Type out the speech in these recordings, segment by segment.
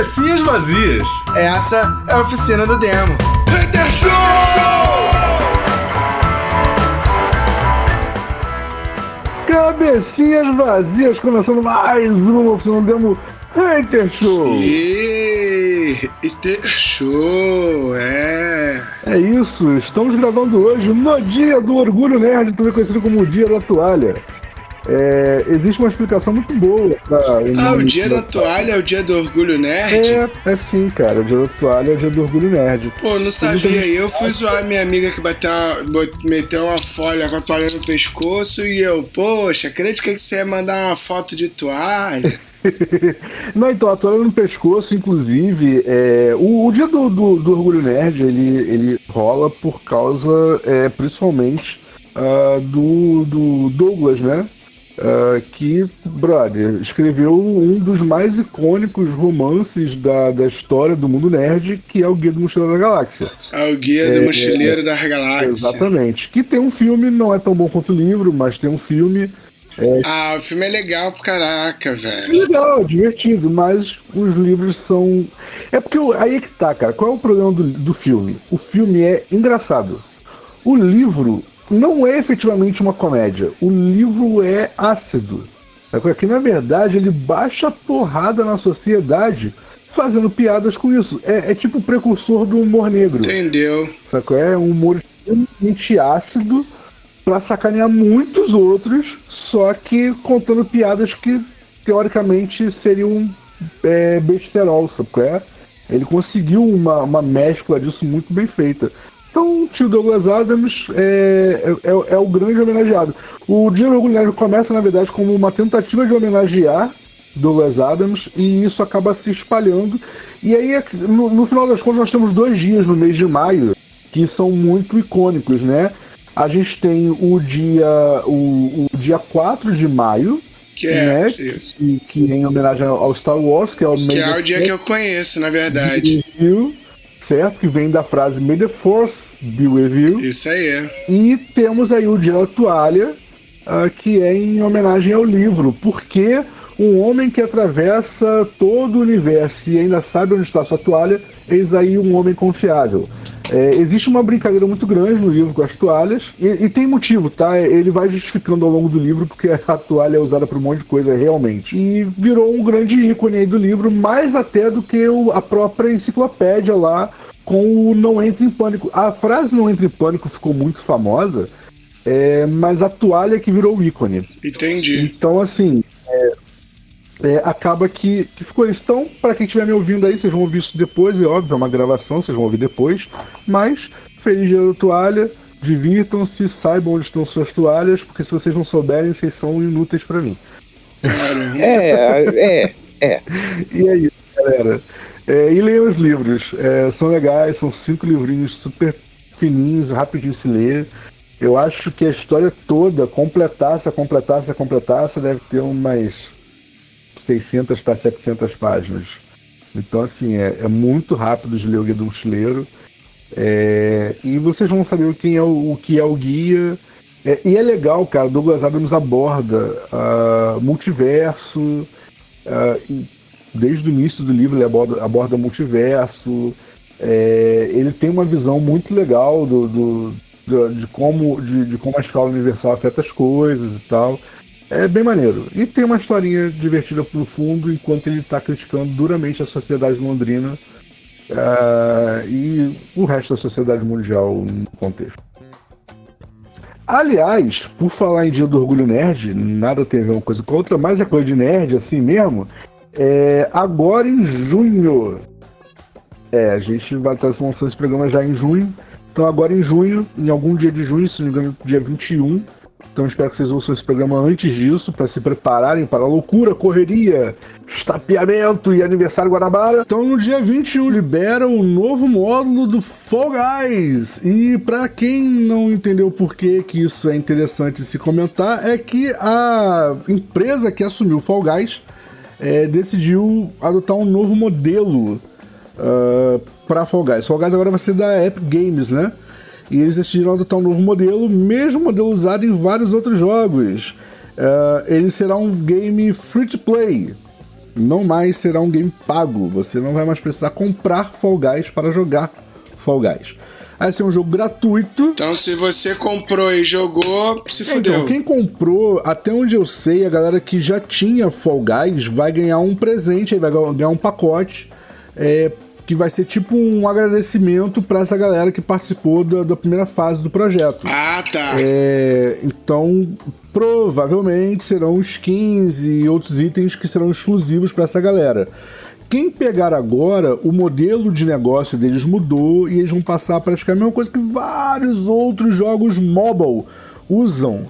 cabecinhas vazias. Essa é a oficina do demo. Hater Show! Cabecinhas vazias, começando mais uma oficina do demo Hater Show. E Hater Show, é. É isso, estamos gravando hoje no dia do Orgulho Nerd, também conhecido como o Dia da Toalha. É, existe uma explicação muito boa pra. Ah, o dia da toalha é o dia do orgulho nerd? É, é sim, cara. O dia da toalha é o dia do orgulho nerd. Pô, não sabia. Eu fui zoar minha amiga que bateu uma, meteu uma folha com a toalha no pescoço e eu, poxa, acredito que você ia mandar uma foto de toalha. Não, então, a toalha no pescoço, inclusive, é, o, o dia do, do, do, Orgulho Nerd, ele, ele rola por causa, é, principalmente, uh, do, do Douglas, né? Uh, que, brother, escreveu um dos mais icônicos romances da, da história do mundo nerd, que é o Guia do Mochileiro da Galáxia. É o Guia é, do Mochileiro é, da Galáxia. Exatamente. Que tem um filme, não é tão bom quanto o livro, mas tem um filme. É... Ah, o filme é legal pro caraca, velho. Legal, divertido, mas os livros são. É porque aí é que tá, cara. Qual é o problema do, do filme? O filme é engraçado. O livro não é efetivamente uma comédia. O livro é ácido. Aqui, na verdade, ele baixa porrada na sociedade fazendo piadas com isso. É, é tipo o precursor do humor negro. Entendeu? Sacou? É um humor extremamente ácido pra sacanear muitos outros, só que contando piadas que teoricamente seriam é, besterol, sacou? É? Ele conseguiu uma, uma mescla disso muito bem feita. Então, o tio Douglas Adams é, é, é, o grande homenageado. O Dia do Orgulho começa, na verdade, como uma tentativa de homenagear Douglas Adams e isso acaba se espalhando. E aí, no, no, final das contas, nós temos dois dias no mês de maio que são muito icônicos, né? A gente tem o dia, o, o dia 4 de maio, que é né? isso. Que, que é em homenagem ao Star Wars, que é o Que é o dia que eu conheço, na verdade certo? Que vem da frase May the Force be with you. Isso aí. E temos aí o Dia da Toalha, uh, que é em homenagem ao livro, porque um homem que atravessa todo o universo e ainda sabe onde está sua toalha, eis aí um homem confiável. É, existe uma brincadeira muito grande no livro com as toalhas, e, e, tem motivo, tá? Ele vai justificando ao longo do livro porque a toalha é usada para um monte de coisa realmente. E virou um grande ícone aí do livro, mais até do que o, a própria enciclopédia lá com o Não Entre em Pânico. A frase Não Entre em Pânico ficou muito famosa, é, mas a toalha é que virou o ícone. Entendi. Então, assim, é, é, acaba que, que ficou isso. Então, para quem estiver me ouvindo aí, vocês vão ouvir isso depois, é óbvio, é uma gravação, vocês vão ouvir depois. Mas, feliz dia da toalha, divirtam-se, saibam onde estão suas toalhas, porque se vocês não souberem, vocês são inúteis para mim. É, é, é. E é isso, galera. É, e leiam os livros, é, são legais, são cinco livrinhos super fininhos, rapidinho se ler. Eu acho que a história toda, completasse, completasse, completasse, deve ter umas 600 para 700 páginas. Então, assim, é, é, muito rápido de ler o Guia do Mochileiro. É, e vocês vão saber quem é o, o que é o guia. É, e é legal, cara, Douglas Adams aborda uh, multiverso. Uh, desde o início do livro ele aborda, aborda multiverso. É, ele tem uma visão muito legal do, do, do de, como, de, de, como a escala universal afeta as coisas e tal. É bem maneiro. E tem uma historinha divertida pro fundo, enquanto ele está criticando duramente a sociedade londrina uh, e o resto da sociedade mundial no contexto. Aliás, por falar em Dia do Orgulho Nerd, nada tem a ver uma coisa com outra, mas é coisa de nerd assim mesmo. É, agora em junho. É, a gente vai estar lançando esse programa já em junho. Então agora em junho, em algum dia de junho, se não me engano, dia 21, então espero que vocês ouçam esse programa antes disso, para se prepararem para a loucura, correria, estapeamento e aniversário Guanabara. Então no dia 21 libera o novo módulo do Fall Guys. E para quem não entendeu por que, que isso é interessante se comentar, é que a empresa que assumiu o Fall Guys é, decidiu adotar um novo modelo uh, ah, para Fall Guys. Fall Guys agora vai ser da Epic Games, né? E eles decidiram adotar um novo modelo, mesmo modelo usado em vários outros jogos. Uh, ele será um game free to play. Não mais será um game pago. Você não vai mais precisar comprar Fall Guys para jogar Fall Guys. Vai ser um jogo gratuito. Então, se você comprou e jogou, se então, fudeu. Então, quem comprou, até onde eu sei, a galera que já tinha Fall Guys vai ganhar um presente, aí vai ganhar um pacote. É, que vai ser tipo um agradecimento para essa galera que participou da, da, primeira fase do projeto. Ah, tá. É, então, provavelmente serão skins e outros itens que serão exclusivos para essa galera. Quem pegar agora, o modelo de negócio deles mudou e eles vão passar a praticar a mesma coisa que vários outros jogos mobile usam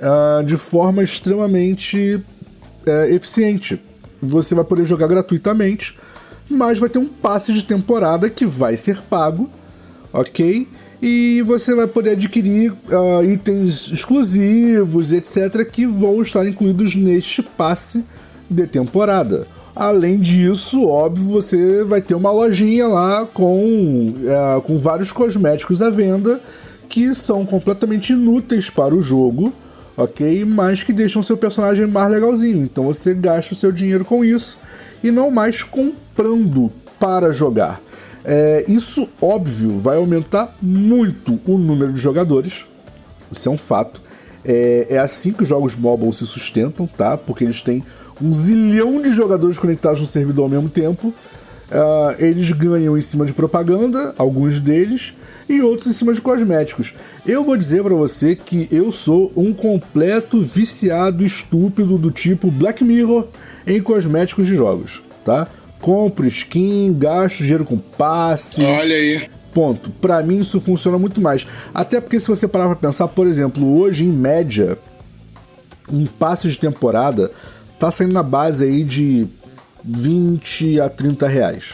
uh, de forma extremamente uh, eficiente. Você vai poder jogar gratuitamente mas vai ter um passe de temporada que vai ser pago, ok? E você vai poder adquirir uh, itens exclusivos, etc., que vão estar incluídos neste passe de temporada. Além disso, óbvio, você vai ter uma lojinha lá com, uh, com vários cosméticos à venda que são completamente inúteis para o jogo, ok? Mas que deixam seu personagem mais legalzinho. Então você gasta o seu dinheiro com isso e não mais comprando para jogar. É, isso, óbvio, vai aumentar muito o número de jogadores. Isso é um fato. É, é assim que os jogos mobile se sustentam, tá? Porque eles têm um zilhão de jogadores conectados no servidor ao mesmo tempo. Uh, eles ganham em cima de propaganda, alguns deles, e outros em cima de cosméticos. Eu vou dizer para você que eu sou um completo viciado estúpido do tipo Black Mirror em cosméticos de jogos, tá? Compro skin, gasto dinheiro com passe. Olha aí. Ponto. Para mim isso funciona muito mais. Até porque se você parar pra pensar, por exemplo, hoje em média, um passe de temporada tá saindo na base aí de 20 a 30 reais.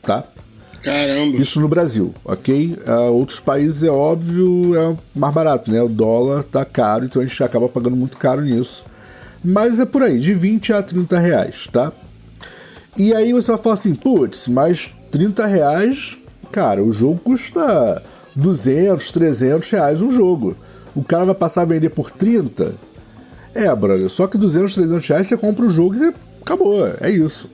Tá? Caramba. Isso no Brasil, ok? Uh, outros países é óbvio, é mais barato, né? O dólar tá caro, então a gente acaba pagando muito caro nisso. Mas é por aí, de 20 a 30 reais, tá? E aí você vai falar assim, putz, mas 30 reais, cara, o jogo custa 200, 300 reais um jogo. O cara vai passar a vender por 30? É, brother, só que 200, 300 reais você compra o jogo e acabou, é isso.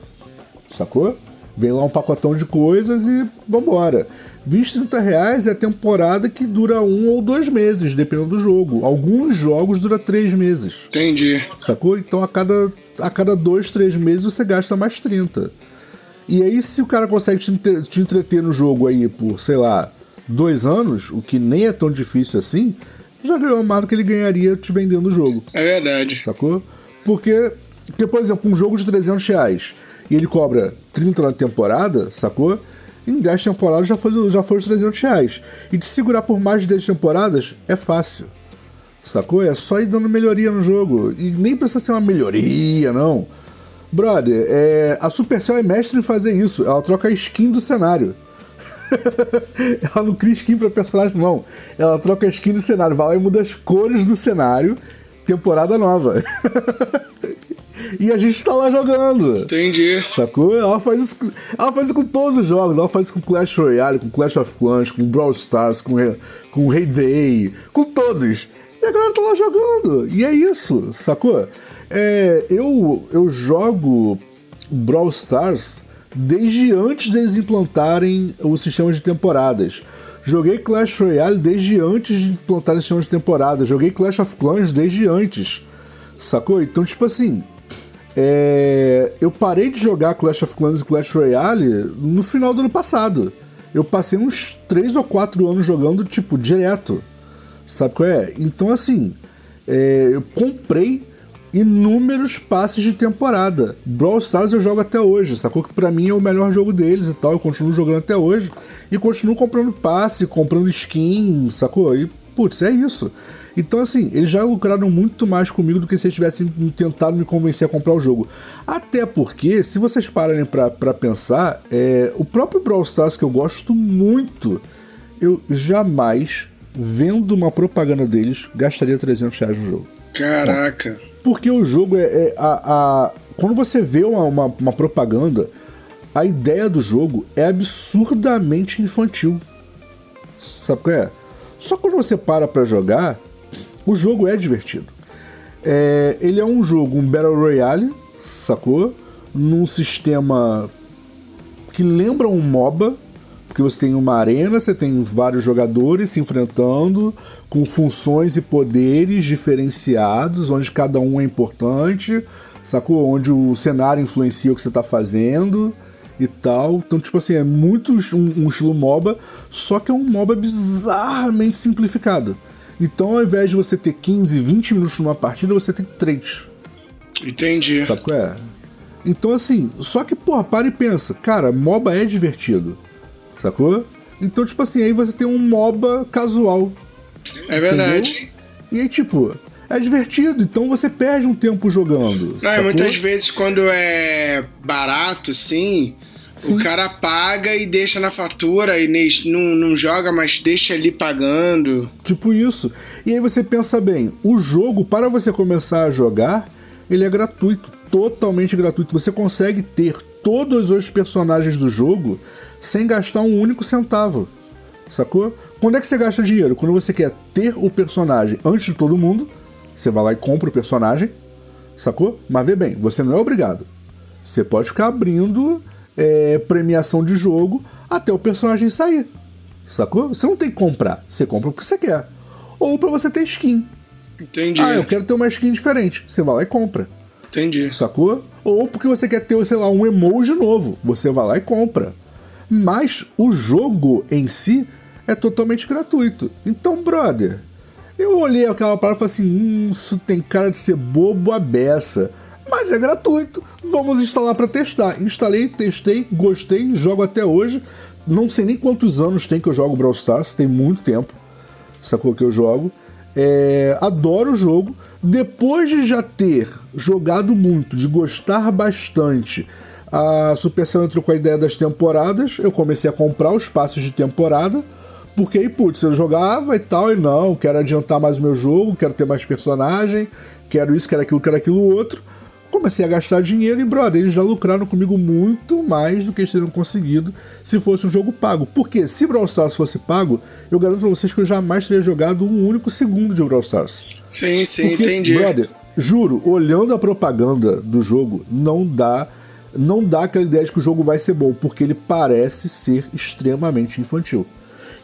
Sacou? Vem lá um pacotão de coisas e vambora. 20, 30 reais é a temporada que dura um ou dois meses, dependendo do jogo. Alguns jogos dura três meses. Entendi. Sacou? Então a cada, a cada dois, três meses você gasta mais 30. E aí, se o cara consegue te, te entreter no jogo aí por, sei lá, dois anos, o que nem é tão difícil assim, já ganhou mais do que ele ganharia te vendendo o jogo. É verdade. Sacou? Porque, porque, por exemplo, um jogo de 300 reais e ele cobra 30 na temporada, sacou? Em 10 temporadas já foi, já foi os 300 reais. E te segurar por mais de 10 temporadas é fácil. Sacou? É só ir dando melhoria no jogo. E nem precisa ser uma melhoria, não. Brother, é, a Supercell é mestre em fazer isso. Ela troca a skin do cenário. ela não cria skin pra personagem, não. Ela troca a skin do cenário. Vai lá e muda as cores do cenário. Temporada nova. E a gente tá lá jogando. Entendi. Sacou? Ela faz isso, ela faz isso com todos os jogos. Ela faz isso com Clash Royale, com Clash of Clans, com Brawl Stars, com, com Hay com todos. E a galera tá lá jogando. E é isso, sacou? É, eu, eu jogo Brawl Stars desde antes deles implantarem o sistema de temporadas. Joguei Clash Royale desde antes de implantarem o sistema de temporadas. Joguei Clash of Clans desde antes. Sacou? Então, tipo assim, é, eu parei de jogar Clash of Clans e Clash Royale no final do ano passado. Eu passei uns 3 ou 4 anos jogando, tipo, direto. Sabe qual é? Então, assim, é, eu comprei inúmeros passes de temporada. Brawl Stars eu jogo até hoje, sacou? Que pra mim é o melhor jogo deles e tal. Eu continuo jogando até hoje. E continuo comprando passe, comprando skin, sacou? E, putz, é isso. Então, assim, eles já lucraram muito mais comigo do que se eles tivessem tentado me convencer a comprar o jogo. Até porque, se vocês pararem para pensar, é, o próprio Brawl Stars, que eu gosto muito, eu jamais, vendo uma propaganda deles, gastaria 300 reais no jogo. Caraca! Porque o jogo é. é a, a, quando você vê uma, uma, uma propaganda, a ideia do jogo é absurdamente infantil. Sabe qual é? Só quando você para pra jogar, o jogo é divertido. É, ele é um jogo, um Battle Royale, sacou? num sistema que lembra um MOBA, porque você tem uma arena, você tem vários jogadores se enfrentando com funções e poderes diferenciados, onde cada um é importante, sacou? Onde o cenário influencia o que você está fazendo e tal. Então, tipo assim, é muito um, um, estilo MOBA, só que é um MOBA bizarramente simplificado. Então, ao invés de você ter 15, 20 minutos numa partida, você tem 3. Entendi. Sacou? É. Então, assim, só que, porra, para e pensa. Cara, MOBA é divertido. Sacou? Então, tipo assim, aí você tem um MOBA casual. É verdade. Entendeu? E aí, tipo, é divertido, então você perde um tempo jogando. Não, muitas vezes quando é barato, sim, sim, o cara paga e deixa na fatura e não, não joga, mas deixa ali pagando. Tipo isso. E aí você pensa bem, o jogo, para você começar a jogar, ele é gratuito, totalmente gratuito. Você consegue ter todos os personagens do jogo sem gastar um único centavo. Sacou? Quando é que você gasta dinheiro? Quando você quer ter o personagem antes de todo mundo, você vai lá e compra o personagem, sacou? Mas vê bem, você não é obrigado. Você pode ficar abrindo é, premiação de jogo até o personagem sair, sacou? Você não tem que comprar, você compra o que você quer. Ou para você ter skin. Entendi. Ah, eu quero ter uma skin diferente. Você vai lá e compra. Entendi. Sacou? Ou porque você quer ter, sei lá, um emoji novo. Você vai lá e compra. Mas o jogo em si é totalmente gratuito. Então, brother, eu olhei aquela parada e falei assim: hum, isso tem cara de ser bobo a beça. Mas é gratuito. Vamos instalar para testar. Instalei, testei, gostei, jogo até hoje. Não sei nem quantos anos tem que eu jogo Brawl Stars, tem muito tempo. Sacou que eu jogo. É, adoro o jogo. Depois de já ter jogado muito, de gostar bastante, a Supercell entrou com a ideia das temporadas. Eu comecei a comprar os passos de temporada. Porque aí, putz, eu jogava e tal, e não, quero adiantar mais o meu jogo, quero ter mais personagem, quero isso, quero aquilo, quero aquilo outro. Comecei a gastar dinheiro e, brother, eles já lucraram comigo muito mais do que eles teriam conseguido se fosse um jogo pago. Porque se Brawl Stars fosse pago, eu garanto pra vocês que eu jamais teria jogado um único segundo de Brawl Stars. Sim, sim, Porque, entendi. Brother, juro, olhando a propaganda do jogo, não dá não dá aquela ideia de que o jogo vai ser bom, porque ele parece ser extremamente infantil.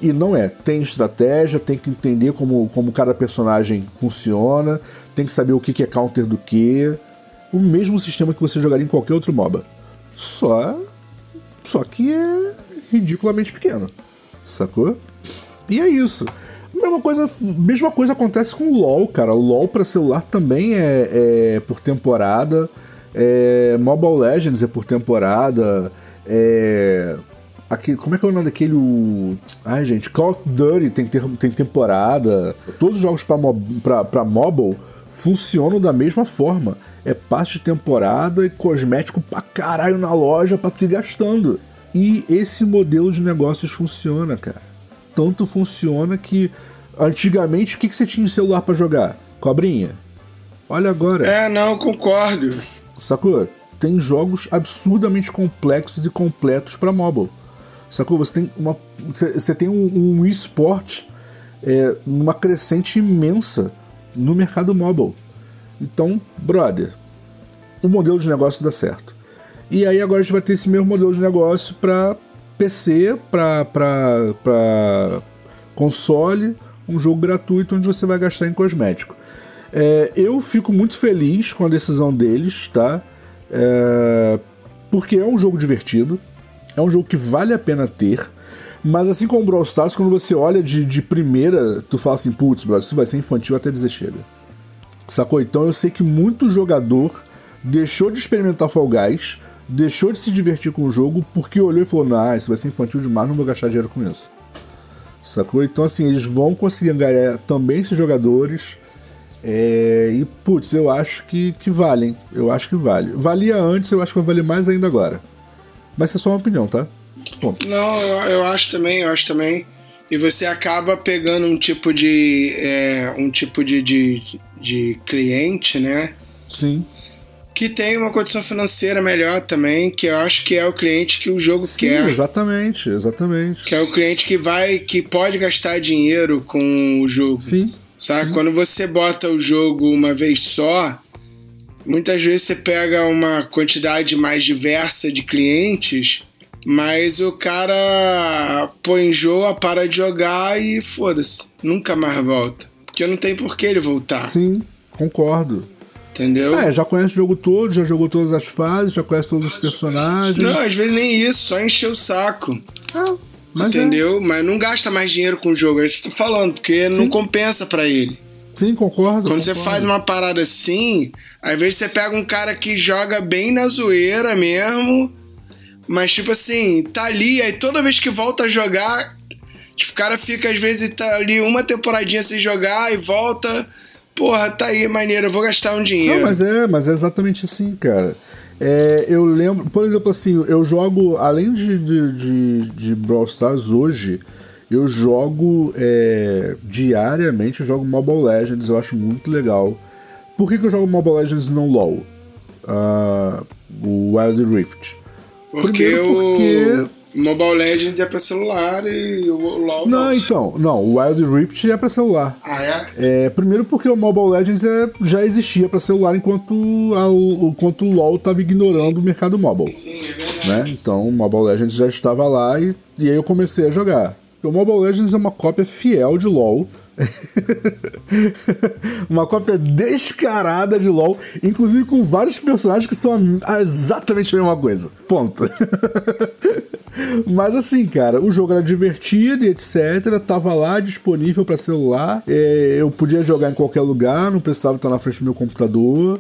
E não é. Tem estratégia, tem que entender como, como cada personagem funciona, tem que saber o que é counter do que. O mesmo sistema que você jogaria em qualquer outro MOBA. Só. Só que é ridiculamente pequeno. Sacou? E é isso. Mesma coisa, mesma coisa acontece com o LoL, cara. O LoL para celular também é, é por temporada. É, Mobile Legends é por temporada. É, como é que é o nome daquele? O, ai, gente, Call of Duty tem, ter, tem temporada. Todos os jogos para mobile funcionam da mesma forma. É passe de temporada e cosmético pra caralho na loja pra tu ir gastando. E esse modelo de negócios funciona, cara. Tanto funciona que antigamente o que, que você tinha em celular para jogar? Cobrinha. Olha agora. É, não, concordo. Sacou? Tem jogos absurdamente complexos e completos para mobile. Sacou? Você tem, uma, você tem um, um esporte é, numa crescente imensa no mercado mobile. Então, brother, o modelo de negócio dá certo. E aí agora a gente vai ter esse mesmo modelo de negócio para PC, para console, um jogo gratuito onde você vai gastar em cosmético. É, eu fico muito feliz com a decisão deles, tá? É, porque é um jogo divertido, é um jogo que vale a pena ter. Mas assim como o Brawl Stars, quando você olha de, de primeira, tu fala assim, putz, bro, isso vai ser infantil até dizer chega. Sacou? Então eu sei que muito jogador deixou de experimentar Fall Guys, deixou de se divertir com o jogo, porque olhou e falou, nah, isso vai ser infantil demais, não vou gastar dinheiro com isso. Sacou? Então assim, eles vão conseguir ganhar também esses jogadores é, e, putz, eu acho que, que valem. Eu acho que vale. Valia antes, eu acho que vai valer mais ainda agora. Mas é só uma opinião, tá? Ponto. Não, eu, eu acho também, eu acho também. E você acaba pegando um tipo de. É, um tipo de, de, de cliente, né? Sim. Que tem uma condição financeira melhor também, que eu acho que é o cliente que o jogo Sim, quer. Exatamente, exatamente. Que é o cliente que vai, que pode gastar dinheiro com o jogo. Sim. Sabe? Quando você bota o jogo uma vez só, muitas vezes você pega uma quantidade mais diversa de clientes, mas o cara põe enjoa, para de jogar e foda-se, nunca mais volta. Porque não tem por que ele voltar. Sim, concordo. Entendeu? É, já conhece o jogo todo, já jogou todas as fases, já conhece todos os personagens. Não, às vezes nem isso, só encher o saco. Ah, mas é. entendeu? É. Mas não gasta mais dinheiro com o jogo, é isso que eu tô falando, porque Sim. não compensa para ele. Sim, concordo. Quando concordo. você faz uma parada assim, às vezes você pega um cara que joga bem na zoeira mesmo, mas tipo assim, tá ali, aí toda vez que volta a jogar, o cara fica às vezes tá ali uma temporadinha sem jogar e volta porra, tá aí, maneiro, eu vou gastar um dinheiro. Não, mas é, mas é exatamente assim, cara. É, eu lembro, por exemplo, assim, eu jogo, além de, de, de, de Brawl Stars hoje, eu jogo é, diariamente, eu jogo Mobile Legends, eu acho muito legal. Por que, que eu jogo Mobile Legends e não LoL? Uh, o Wild Rift. Porque Primeiro porque... Mobile Legends é para celular e o LoL não. Não, então, não, o Wild Rift é para celular. Ah, é? é? Primeiro porque o Mobile Legends é, já existia para celular enquanto, a, enquanto o LoL estava ignorando o mercado mobile. Sim, é verdade. Né? Então o Mobile Legends já estava lá e, e aí eu comecei a jogar. O Mobile Legends é uma cópia fiel de LoL. uma cópia descarada de LoL, inclusive com vários personagens que são exatamente a mesma coisa. Ponto. Mas assim, cara, o jogo era divertido e etc. Tava lá disponível para celular. É, eu podia jogar em qualquer lugar, não precisava estar na frente do meu computador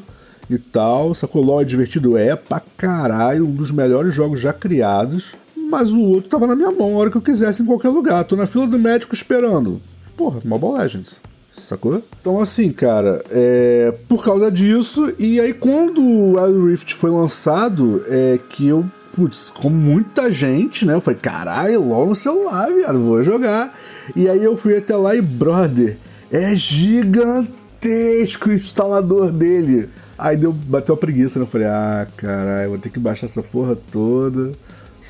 e tal. Sacou? LOL é divertido? É pra caralho, um dos melhores jogos já criados. Mas o outro tava na minha mão a hora que eu quisesse em qualquer lugar. Tô na fila do médico esperando. Porra, Mobile Legends. Sacou? Então, assim, cara, é, por causa disso, e aí quando o Wild Rift foi lançado, é que eu putz, com muita gente, né? Eu falei, caralho, LOL no celular, viado, vou jogar. E aí eu fui até lá e, brother, é gigantesco o instalador dele. Aí deu, bateu a preguiça, né? Eu falei, ah, caralho, vou ter que baixar essa porra toda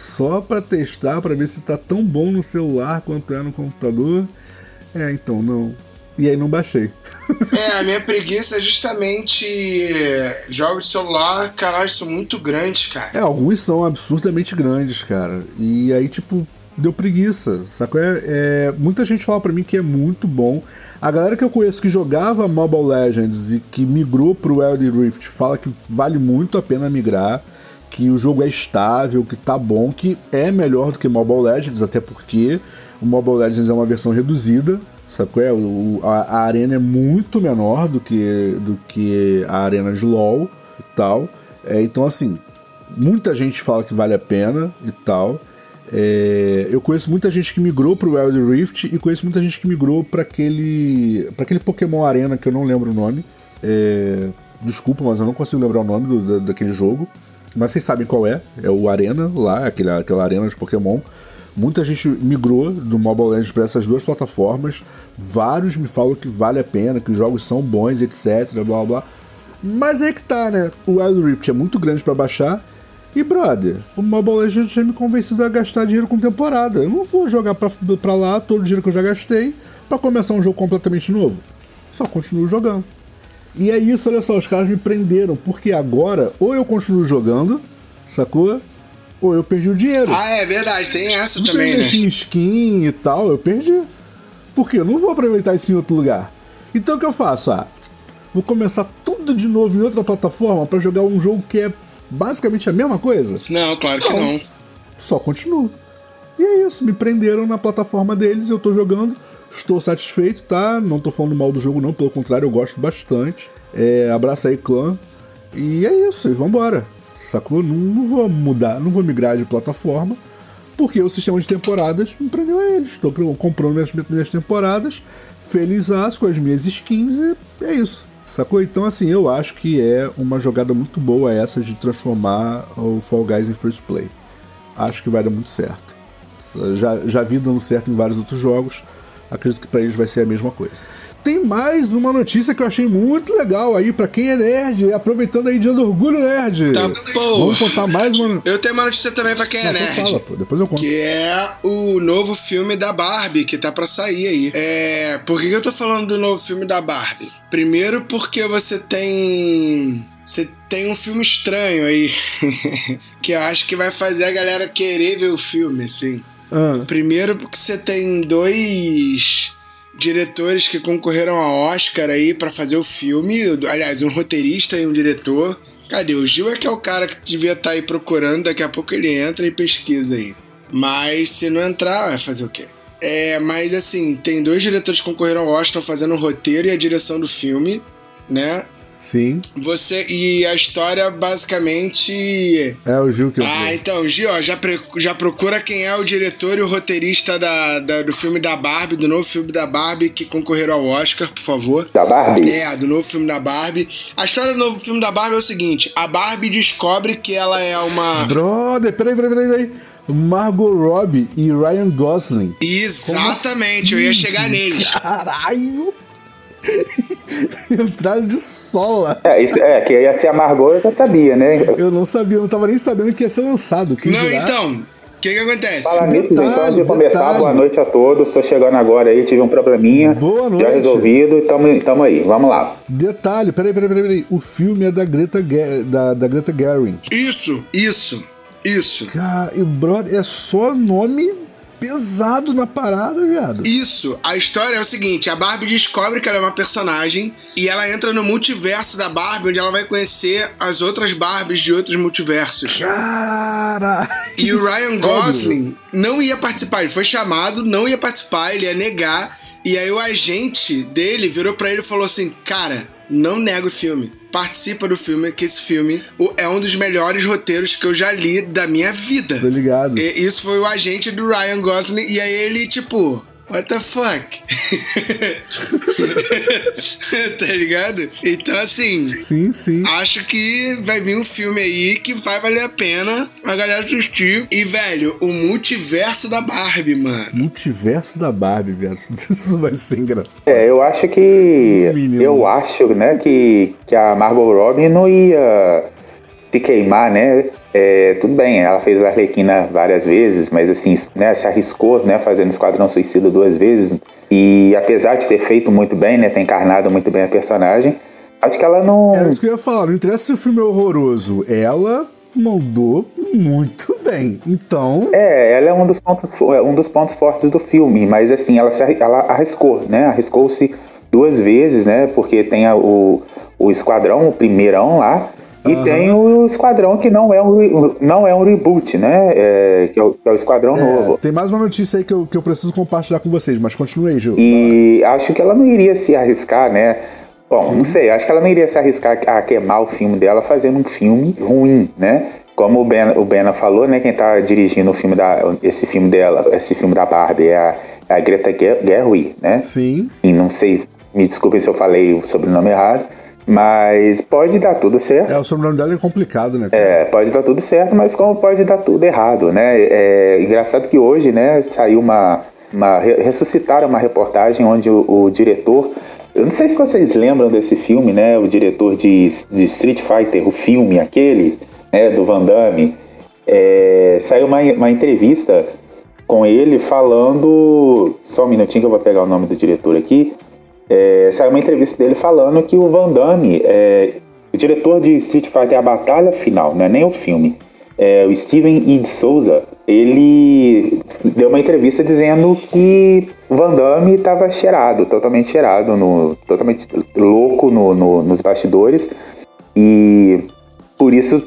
só pra testar, pra ver se tá tão bom no celular quanto é no computador. É, então, não. E aí não baixei. É, a minha preguiça é justamente jogos de celular, caralho, são muito grandes, cara. É, alguns são absurdamente grandes, cara. E aí, tipo, deu preguiça, sacou? É, é, muita gente fala para mim que é muito bom. A galera que eu conheço que jogava Mobile Legends e que migrou pro Wild Rift fala que vale muito a pena migrar, que o jogo é estável, que tá bom, que é melhor do que Mobile Legends, até porque o Mobile Legends é uma versão reduzida, Sabe é? O, a, a, arena é muito menor do que, do que a arena de LoL e tal. É, então, assim, muita gente fala que vale a pena e tal. É, eu conheço muita gente que migrou pro Wild Rift e conheço muita gente que migrou para aquele, pra aquele Pokémon Arena que eu não lembro o nome. É, desculpa, mas eu não consigo lembrar o nome do, da, daquele jogo. Mas vocês sabem qual é. É o Arena lá, aquele, aquela arena de Pokémon. Muita gente migrou do Mobile Legends para essas duas plataformas. Vários me falam que vale a pena, que os jogos são bons, etc. Blá blá. Mas é que tá, né? O Wild Rift é muito grande para baixar. E, brother, o Mobile Legends já me convencido a gastar dinheiro com temporada. Eu não vou jogar pra lá todo o dinheiro que eu já gastei para começar um jogo completamente novo. Só continuo jogando. E é isso, olha só, os caras me prenderam. Porque agora, ou eu continuo jogando, sacou? Ou eu perdi o dinheiro. Ah, é verdade, tem essa Tudo também, né? em skin e tal, eu perdi. Porque eu não vou aproveitar isso em outro lugar. Então o que eu faço? Ah, vou começar tudo de novo em outra plataforma para jogar um jogo que é basicamente a mesma coisa? Não, claro que não. não. Só continuo. E é isso, me prenderam na plataforma deles, eu tô jogando, estou satisfeito, tá? Não tô falando mal do jogo, não, pelo contrário, eu gosto bastante. É, abraça aí, clã. E é isso, e vambora sacou? Não, não vou mudar, não vou migrar de plataforma, porque o sistema de temporadas me prendeu a eles. Estou comprando minhas, minhas temporadas, feliz com as minhas skins e é isso. Sacou? Então, assim, eu acho que é uma jogada muito boa essa de transformar o Fall Guys em First Play. Acho que vai dar muito certo. Já, já vi dando certo em vários outros jogos. Acredito que para eles vai ser a mesma coisa tem mais uma notícia que eu achei muito legal aí para quem é nerd, aproveitando aí dia do orgulho nerd. Tá, pô. Vamos contar mais uma. Eu tenho uma notícia também para quem é Não, nerd. Fala, pô, depois eu conto. Que é o novo filme da Barbie que tá para sair aí. É, por que eu tô falando do novo filme da Barbie? Primeiro porque você tem você tem um filme estranho aí. que eu acho que vai fazer a galera querer ver o filme, assim. Ah, Primeiro porque você tem dois diretores que concorreram ao Oscar aí pra fazer o filme. Aliás, um roteirista e um diretor. Cadê? O Gil é que é o cara que devia estar aí procurando, daqui a pouco ele entra e pesquisa aí. Mas se não entrar, vai fazer o quê? É, mas assim, tem dois diretores que concorreram ao Oscar fazendo o roteiro e a direção do filme, né? Sim. Você e a história basicamente É o Gil que eu ah, então, Gio, ó, já, pre- já procura quem é o diretor e o roteirista da, da- do filme da Barbie, do novo filme da Barbie que concorreram ao Oscar, por favor. Da Barbie? É, do novo filme da Barbie. A história do novo filme da Barbie é o seguinte: a Barbie descobre que ela é uma. Brother, peraí, peraí, peraí, peraí. Margot Robbie e Ryan Gosling. Exatamente, eu ia chegar neles. Caralho! Entraram de sola. É, isso, é, que ia ser a Margot, eu já sabia, né? Eu não sabia, eu não tava nem sabendo que ia ser lançado. Quem Não, dirá? então, o que que acontece? Falar nisso, gente, Detalhe, antes de começar, detalhe. boa noite a todos. Tô chegando agora aí, tive um probleminha. Boa noite. Já resolvido e tamo, tamo aí, vamos lá. Detalhe, peraí, peraí, peraí, peraí. O filme é da Greta, da, da Greta Gerwig. Isso, isso, isso. Cara, e brother, é só nome pesado na parada, viado. Isso, a história é o seguinte: a Barbie descobre que ela é uma personagem e ela entra no multiverso da Barbie, onde ela vai conhecer as outras Barbies de outros multiversos. Cara. E o Ryan? Gosling não ia participar, ele foi chamado, não ia participar, ele ia negar. E aí o agente dele virou pra ele e falou assim: Cara, não nega o filme. Participa do filme, que esse filme é um dos melhores roteiros que eu já li da minha vida. Tô ligado. E- isso foi o agente do Ryan Gosling, e aí ele, tipo, what the fuck? tá ligado? Então, assim, Sim, sim. acho que vai vir um filme aí que vai valer a pena a galera assistir. E, velho, o multiverso da Barbie, mano. Multiverso da Barbie, viado. Isso vai ser engraçado. É, eu acho que. Menino. Eu acho, né, que, que a Margot Robbie não ia se queimar, né? É, tudo bem, ela fez a Arlequina várias vezes, mas assim, né, se arriscou, né, fazendo Esquadrão Suicida duas vezes. E apesar de ter feito muito bem, né, ter encarnado muito bem a personagem, acho que ela não. Era isso que eu ia falar. Não interessa se o filme é horroroso. Ela mandou muito bem. Então. É, ela é um dos pontos, é um dos pontos fortes do filme, mas assim, ela, se, ela arriscou, né? Arriscou-se duas vezes, né? Porque tem a- o, o esquadrão, o primeirão lá, e tem o esquadrão que não é um, não é um reboot, né? É, que, é o, que é o esquadrão é, novo. tem mais uma notícia aí que eu, que eu preciso compartilhar com vocês, mas continue aí, Gil. E acho que ela não iria se arriscar, né? Bom, não sei, acho que ela não iria se arriscar a queimar o filme dela fazendo um filme ruim, né? Como o Ben, o Bena falou, né? Quem tá dirigindo o filme da, esse filme dela, esse filme da Barbie é a, é a Greta Ger- Gerwig, né? Sim. E não sei, me desculpem se eu falei o sobrenome errado, mas pode dar tudo certo. É, o sobrenome dela é complicado, né? cara? É, pode dar tudo certo, mas como pode dar tudo errado, né? É engraçado que hoje, né, saiu uma, uma re- ressuscitaram uma reportagem onde o, o diretor, eu não sei se vocês lembram desse filme, né? O diretor de, de Street Fighter, o filme aquele, né, do Van Damme, é, saiu uma, uma entrevista com ele falando, só um minutinho que eu vou pegar o nome do diretor aqui. É, saiu uma entrevista dele falando que o Van Damme, é, o diretor de Street Fighter A Batalha Final, não é nem o filme, é, o Steven E. de Souza, ele deu uma entrevista dizendo que o Van Damme estava cheirado, totalmente cheirado, no, totalmente louco no- no- nos bastidores, e por isso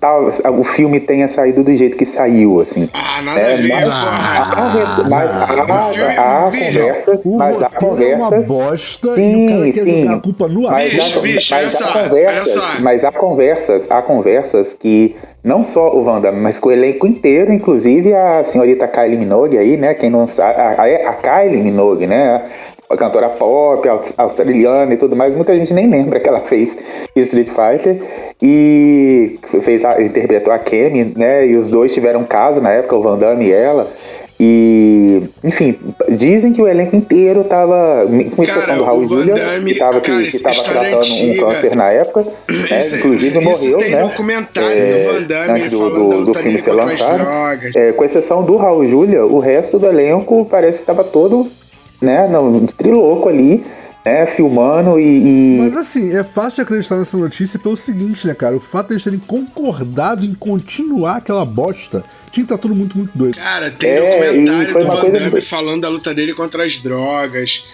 tal- o filme tenha saído do jeito que saiu, assim. Ah, nada É, a ver, mas- porra. Há, mas há, conversas, O mas há roteiro é uma conversas bosta e Sim, o cara quer sim. jogar a culpa no ar. mas, Bicho, há, bicho, mas olha há só, conversas, olha só. mas há conversas, há conversas que não só o Wanda, mas com o elenco inteiro, inclusive a senhorita Kylie Minogue aí, né? Quem não sabe, a, a, a Kylie Minogue, né? A cantora pop, aus- australiana e tudo mais, muita gente nem lembra que ela fez Street Fighter e fez a, interpretou a Kemi, né? E os dois tiveram um caso na época, o Van Damme e ela. E, enfim, dizem que o elenco inteiro tava, com exceção Cara, do Raul Julia, Damme- que tava, cara, que, que tava tratando um antiga. câncer na época, né? Isso- inclusive isso morreu, tem né? documentário É, do Van Damme antes do, do, do filme ser lançado. É, com exceção do Raul Julia, o resto do elenco parece que tava todo, né, no triloco ali. né, filmando e, e, Mas assim, é fácil de acreditar nessa notícia pelo seguinte, né, cara? O fato de eles terem concordado em continuar aquela bosta tinha que estar tudo muito, muito doido. Cara, tem É, documentário do Van coisa Damme que- falando da luta dele contra as drogas.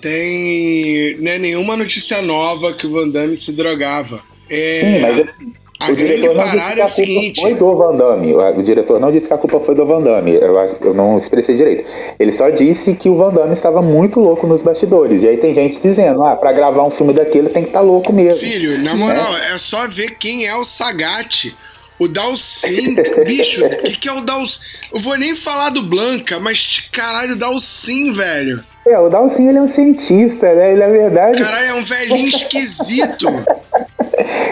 Tem né, nenhuma notícia nova que o Van Damme se drogava. É, Sim, mas a o diretor não disse que é a o culpa seguinte. foi do Van Damme. O diretor não disse que a culpa foi do Van Damme. Eu, eu não expressei direito. Ele só disse que o Van Damme estava muito louco nos bastidores. E aí tem gente dizendo, ah, pra gravar um filme daquele tem que estar louco mesmo. Filho, na moral, é só ver quem é o Sagat. O Dalcin, bicho, o que, que é o Dalcin? Eu vou nem falar do Blanca, mas caralho, o Dalcin, velho. É, o Dalcin ele é um cientista, né? Ele, na verdade, Caralho, é um velhinho esquisito.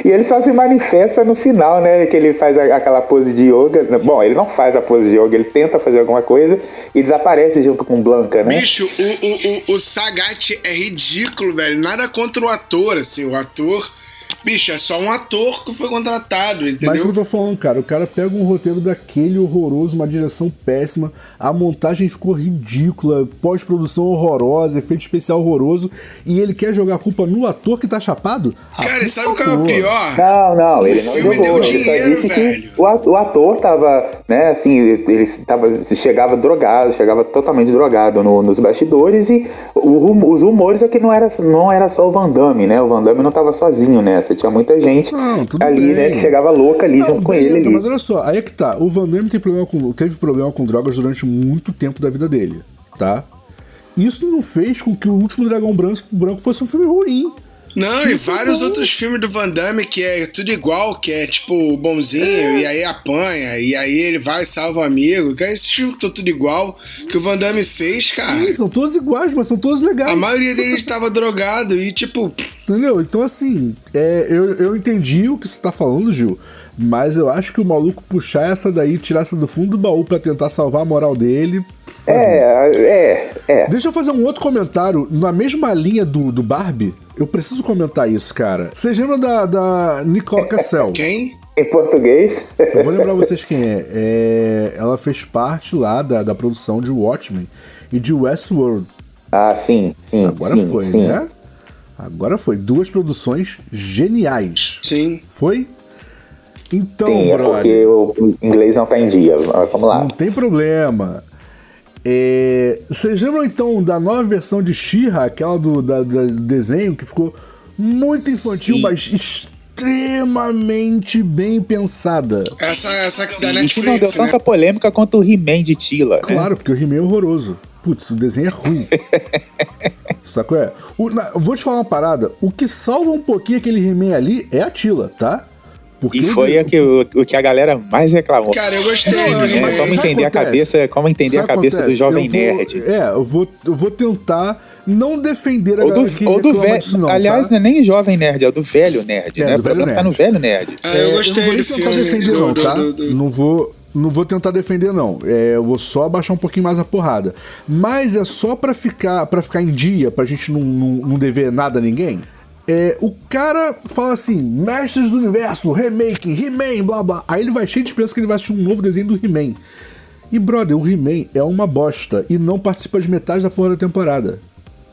E ele só se manifesta no final, né? Que ele faz a- aquela pose de yoga. Bom, ele não faz a pose de yoga, ele tenta fazer alguma coisa e desaparece junto com Blanca, né? Bicho, o, o, o, o Sagat é ridículo, velho. Nada contra o ator, assim. O ator. Bicho, é só um ator que foi contratado, Mas o que entendeu? eu tô falando, cara, o cara pega um roteiro daquele horroroso, uma direção péssima, a montagem ficou ridícula, pós-produção horrorosa, efeito especial horroroso, e ele quer jogar a culpa no ator que tá chapado? Ah, Cara, por sabe qual é o pior? Não, não, ele não filme jogou. deu Ele só dinheiro, disse velho. que o o ator tava, né, assim, ele tava, chegava drogado, chegava totalmente drogado no- nos bastidores e o os rumores é que não era, não era só o Van Damme, né? O Van Damme não tava sozinho nessa, tinha muita gente Não, tudo ali, bem. né, que chegava louca ali Não, junto com beleza, ele ali. Mas olha só, aí é que tá. O Van Damme tem problema com, teve problema com drogas durante muito tempo da vida dele, tá? Isso não fez com que o último Dragão Branco, Branco fosse um filme ruim. Não, Sim, e vários bom. outros filmes do Van Damme que é tudo igual, que é tipo bonzinho, e aí apanha, e aí ele vai e salva o amigo. Que é esse filme que estão tudo igual, que o Van Damme fez, cara. Sim, são todos iguais, mas são todos legais. A maioria deles estava drogado e tipo, Entendeu? Então, assim, é, eu, eu entendi o que você tá falando, Gil. Mas eu acho que o maluco puxar essa daí, tirar essa do fundo do baú pra tentar salvar a moral dele. É, é, é. Deixa eu fazer um outro comentário. Na mesma linha do, do Barbie, eu preciso comentar isso, cara. Vocês lembram da, da Nicole Cassell? quem? Em português, Eu vou lembrar vocês quem é. É, Ela fez parte lá da, da produção de Watchmen e de Westworld. ah, sim, sim, Agora sim, foi, sim. né? Agora foi. Duas produções geniais. Sim. Foi? Então, Sim, é brother. porque o inglês não tá em dia. Vamos lá. Não tem problema. É, Vocês lembram então da nova versão de She-Ra, aquela do, da- da- do desenho, que ficou muito infantil, Sim. mas extremamente bem pensada. Essa, essa aqui da Sim, e que não deu Netflix, né? tanta polêmica quanto o He-Man de Tila. né? Claro, porque o He-Man é horroroso. Putz, o desenho é ruim. Sacou? É? O, na- vou te falar uma parada. O que salva um pouquinho aquele He-Man ali é a Tila, tá? Porque E foi a que, o, o que a galera mais reclamou. Cara, eu gostei. Do É, como entender a cabeça, como entender Sabe a cabeça do jovem Eu vou- nerd. É, eu vou, eu vou tentar não defender a Ou galera que do, ou do velho. disso, não, aliás, tá? não é nem jovem nerd, é o do velho nerd, É, né? do O problema velho tá no nerd. velho nerd. Ah, eu É, gostei não vou nem do tentar defender, do- não, do- tá? do- do- Não vou. Não vou tentar defender, não. É, eu vou só abaixar um pouquinho mais a porrada. Mas é só pra ficar, pra ficar em dia, pra gente não, não, não dever nada a ninguém. É, o cara fala assim: Mestres do Universo, remake, He-Man, blá blá. Aí ele vai cheio de esperança que ele vai assistir um novo desenho do He-Man. E, brother, o He-Man é uma bosta e não participa de metade da porra da temporada.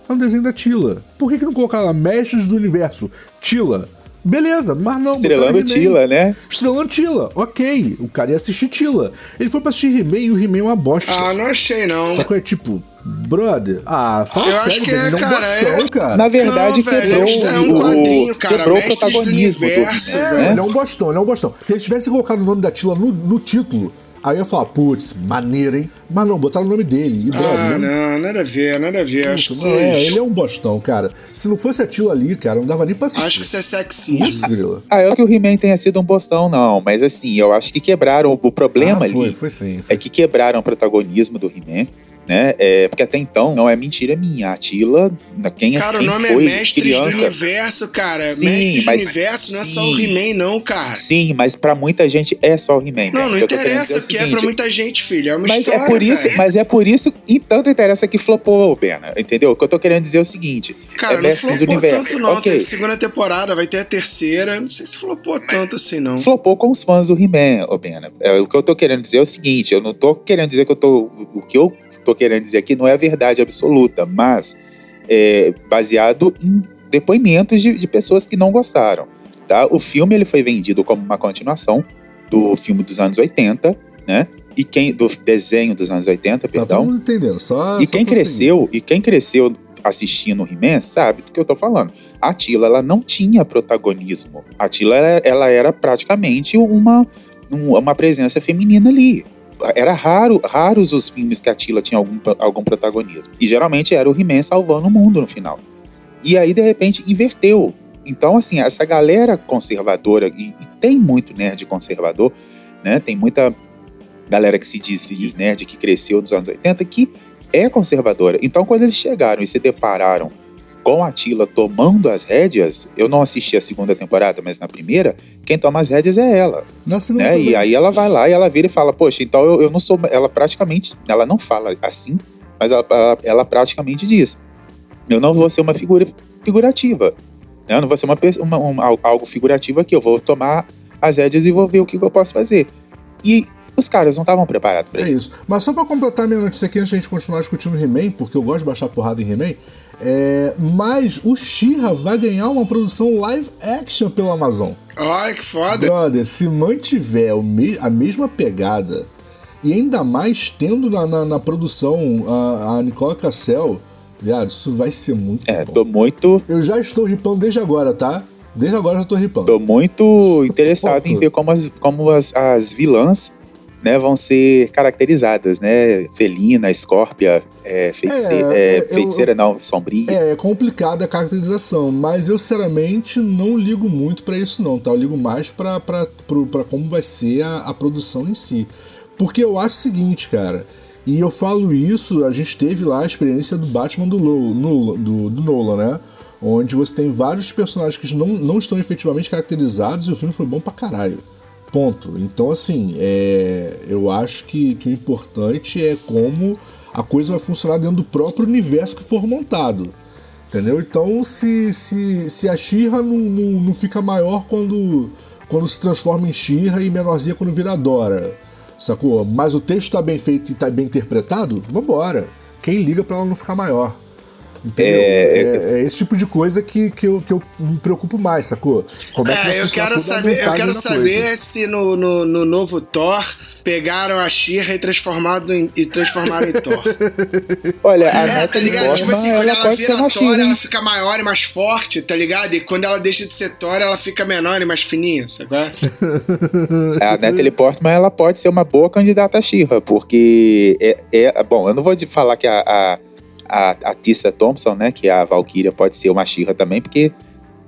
É um desenho da Tila. Por que, que não colocar lá Mestres do Universo? Tila. Beleza, mas não. Estrelando. Tila, né? Estrelando Tila. Ok, o cara ia assistir Tila. Ele foi pra assistir He-Man e o He-Man é uma bosta. Ah, não achei, não. Só que é tipo, brother. Ah, fala Eu sério, acho que velho, é, ele é um cara, bostão, é- cara. Na verdade, Não, velho, quebrou, é um o- quadrinho, cara, quebrou o do protagonismo do, Universo, É, né? ele é um bostão, ele é um bostão. Se eles tivessem colocado o nome da Tila no, no título, aí eu ia falar, putz, maneiro, hein? Mas não, botaram o nome dele. E, brother, Ah, ele é um- não, nada a ver, nada a ver. Acho que Não, é, vocês- ele é um bostão, cara. Se não fosse a Tila ali, cara, não dava nem pra assistir. Acho que isso é. Putz, grila. Ah, é que o He-Man tenha sido um bostão, não. Mas assim, eu acho que quebraram. O problema Ah, foi, ali foi sim. Foi é que quebraram o protagonismo do He-Man. Né? É, porque até então não é mentira minha. A Tila, quem, Cara, o quem nome foi é Mestres criança. do Universo, cara. Sim, Mestres mas- do Universo não é só o sim. He-Man, não, cara. Sim, mas pra muita gente é só o He-Man. Não, né? não O que interessa, dizer é o é pra seguinte, muita gente, filho. É uma Mas história, é por isso, velho. mas é por isso, e tanto interessa que flopou, Bena. Entendeu? O que eu tô querendo dizer é o seguinte: Cara, é não Mestres do flopou Universo. tanto não. ok. Teve segunda temporada, vai ter a terceira. Não sei se flopou tanto assim, não. Flopou com os fãs do He-Man, ô Bena. É, o que eu tô querendo dizer é o seguinte: eu não tô querendo dizer que eu tô. O que eu tô querendo dizer aqui não é a verdade absoluta, mas é, baseado em depoimentos de, de, pessoas que não gostaram. Tá? O filme ele foi vendido como uma continuação do filme dos anos 80, né? E quem do desenho dos anos 80, perdão. Tá todo mundo entendendo, só E só quem cresceu, e quem cresceu assistindo o He-Man sabe do que eu tô falando. A Tila ela não tinha protagonismo. A Tila ela, ela era praticamente uma uma presença feminina ali. Era raro, raros os filmes que a Tila tinha algum, algum protagonismo. E geralmente era o He-Man salvando o mundo no final. E aí, de repente, inverteu. Então, assim, essa galera conservadora, e, e tem muito nerd conservador, né? Tem muita galera que se diz, se diz nerd, que cresceu nos anos 80, que é conservadora. Então, quando eles chegaram e se depararam com a Tila tomando as rédeas, eu não assisti a segunda temporada, mas na primeira, quem toma as rédeas é ela. Na segunda né? E aí ela vai lá e ela vira e fala, poxa, então eu, eu não sou. Ela praticamente. Ela não fala assim, mas ela, ela, ela praticamente diz: eu não vou ser uma figura figurativa. Né? Eu não vou ser uma, uma, uma, algo figurativo aqui, eu vou tomar as rédeas e vou ver o que eu posso fazer. E os caras não estavam preparados para é isso. Mas só para completar minha notícia aqui, antes de a gente continuar discutindo He-Man, porque eu gosto de baixar porrada em He-Man, é, mas o She-Ra vai ganhar uma produção live action pela Amazon. Ai, que foda! Brother, se mantiver me a mesma pegada, e ainda mais tendo na, na, na produção a, a Nicole Cassell, viado, isso vai ser muito é, bom. tô muito... Eu já estou ripando desde agora, tá? Desde agora já tô ripando. Tô muito interessado em ver como as, como as, as vilãs né, vão ser caracterizadas, né? Felina, escórpia, é, feiticeira, é, é, feiticeira eu, não, sombria. É, é complicada a caracterização, mas eu sinceramente não ligo muito para isso não, tá? Eu ligo mais para como vai ser a, a produção em si. Porque eu acho o seguinte, cara, e eu falo isso, a gente teve lá a experiência do Batman do, no, do, do Nolan, né? Onde você tem vários personagens que não, não estão efetivamente caracterizados e o filme foi bom pra caralho. Ponto. Então, assim, é, eu acho que, que o importante é como a coisa vai funcionar dentro do próprio universo que for montado. Entendeu? Então, se, se, se a Xirra não, não, não, fica maior quando, quando se transforma em Xirra e menorzinha quando vira Dora, sacou? Mas o texto está bem feito e está bem interpretado, vambora. Quem liga para ela não ficar maior? Entendeu? É, é, é, esse tipo de coisa que, que, eu, que eu me preocupo mais, sacou? Como é que é, eu quero saber, eu quero saber coisa. se no, no, no, novo Thor pegaram a Shira e transformado em, e transformaram em Thor. Olha, a é, tá ligado? Tipo assim, quando ela, ela vira Thor, Shira, ela fica maior e mais forte, tá ligado? E quando ela deixa de ser Thor, ela fica menor e mais fininha, sabe? a Natalie Portman, ela pode ser uma boa candidata a Shira, porque é, é, bom, eu não vou falar que a, a a, a Tissa Thompson, né, que é a Valkyria, pode ser uma Shira também, porque,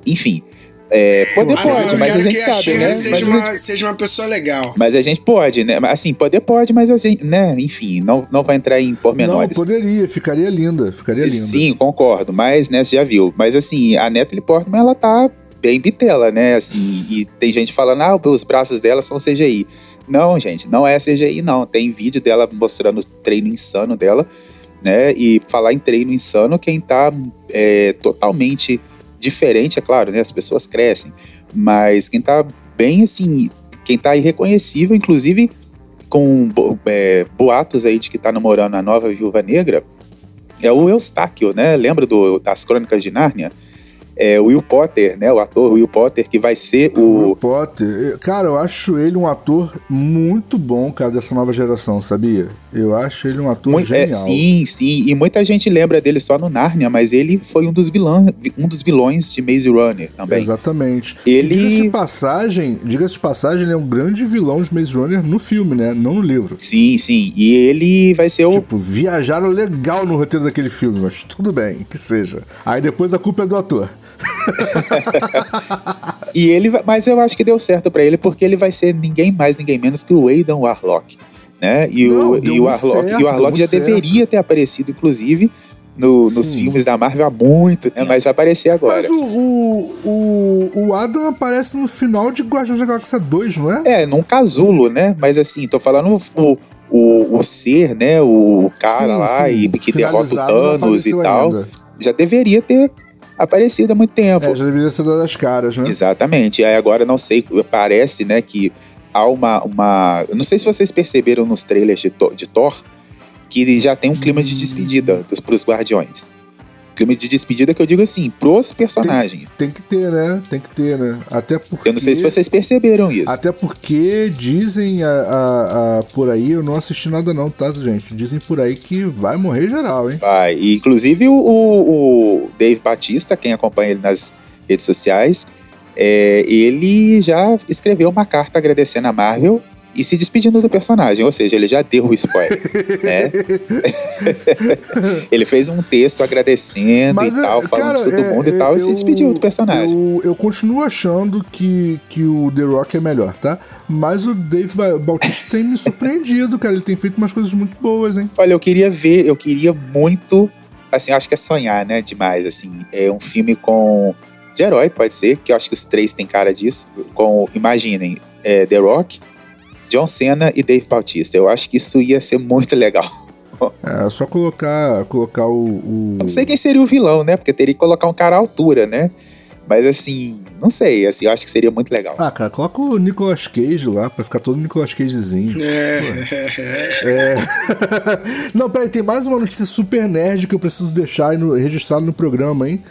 enfim, é, poder ah, pode, mas a gente sabe, né? Seja, mas uma, gente, seja uma pessoa legal. Mas a gente pode, né? Assim, poder pode, mas assim, né? Enfim, não, não vai entrar em pormenores. Não, poderia, ficaria linda, ficaria linda. Sim, concordo, mas, né, você já viu. Mas assim, a Natalie Portman, ela tá bem bitela, né? Assim, e tem gente falando, ah, os braços dela são CGI. Não, gente, não é CGI, não. Tem vídeo dela mostrando o treino insano dela né? E falar em treino insano, quem tá é, totalmente diferente, é claro, né? As pessoas crescem, mas quem tá bem assim, quem tá irreconhecível, inclusive com é, boatos aí de que tá namorando a nova viúva negra, é o Eustáquio, né? Lembra do, das Crônicas de Nárnia? É, Will Potter, né? O ator Will Potter, que vai ser o. Will Potter. Cara, eu acho ele um ator muito bom, cara, dessa nova geração, sabia? Eu acho ele um ator muito, é, genial. É, sim, sim. E muita gente lembra dele só no Narnia, mas ele foi um dos vilões, um dos vilões de Maze Runner também. Exatamente. Ele. Diga-se de passagem, diga-se de passagem, ele é um grande vilão de Maze Runner no filme, né? Não no livro. Sim, sim. E ele vai ser o. Tipo, viajaram legal no roteiro daquele filme, mas tudo bem, que seja. Aí depois a culpa é do ator. E ele, mas eu acho que deu certo para ele porque ele vai ser ninguém mais, ninguém menos que o Aidan Warlock, né? E Não, o, e o Warlock, certo, e o Warlock já certo. deveria ter aparecido, inclusive, no, nos filmes da Marvel há muito, né? Mas vai aparecer agora. Mas o, o, o, o, Adam aparece no final de Guardiões da Galáxia 2, não é? É, num casulo, né? Mas assim, tô falando o, o, o ser, né? O cara sim, lá sim. e que derrota o Thanos e tal. Ainda. Já deveria ter aparecido há muito tempo. É, já deveria ser das caras, né? Exatamente. E aí agora não sei, parece, né, que há uma. uma eu não sei se vocês perceberam nos trailers de, de Thor que já tem um clima de despedida dos, pros Guardiões. Clima de despedida que eu digo assim, pros personagens. Tem, tem, que ter, né? Tem que ter, né? Até porque. Eu não sei se vocês perceberam isso. Até porque dizem a, a, a, por aí, eu não assisti nada não, tá, gente? Dizem por aí que vai morrer geral, hein? Vai. E, inclusive o, o Dave Batista, quem acompanha ele nas redes sociais, é, ele já escreveu uma carta agradecendo a Marvel e se despedindo do personagem, ou seja, ele já deu o spoiler, né? ele fez um texto agradecendo Mas, e tal, falando cara, de todo mundo é, e tal, eu, e se despediu do personagem. Eu, eu, continuo achando que, que o The Rock é melhor, tá? Mas o Dave Bautista tem me surpreendido, cara. Ele tem feito umas coisas muito boas, hein? Olha, eu queria ver, eu queria muito, assim, acho que é sonhar, né? Demais, assim. É um filme com de herói, pode ser, que eu acho que os três têm cara disso. Com, imaginem, é, The Rock, John Cena e Dave Bautista. Eu acho que isso ia ser muito legal. É, só colocar, colocar o, o. Não sei quem seria o vilão, né? Porque teria que colocar um cara à altura, né? Mas assim, não sei, assim, eu acho que seria muito legal. Ah, cara, coloca o Nicolas Cage lá, pra ficar todo Nicolas Cagezinho. É. é. não, peraí, tem mais uma notícia super nerd que eu preciso deixar no, registrado no programa, hein?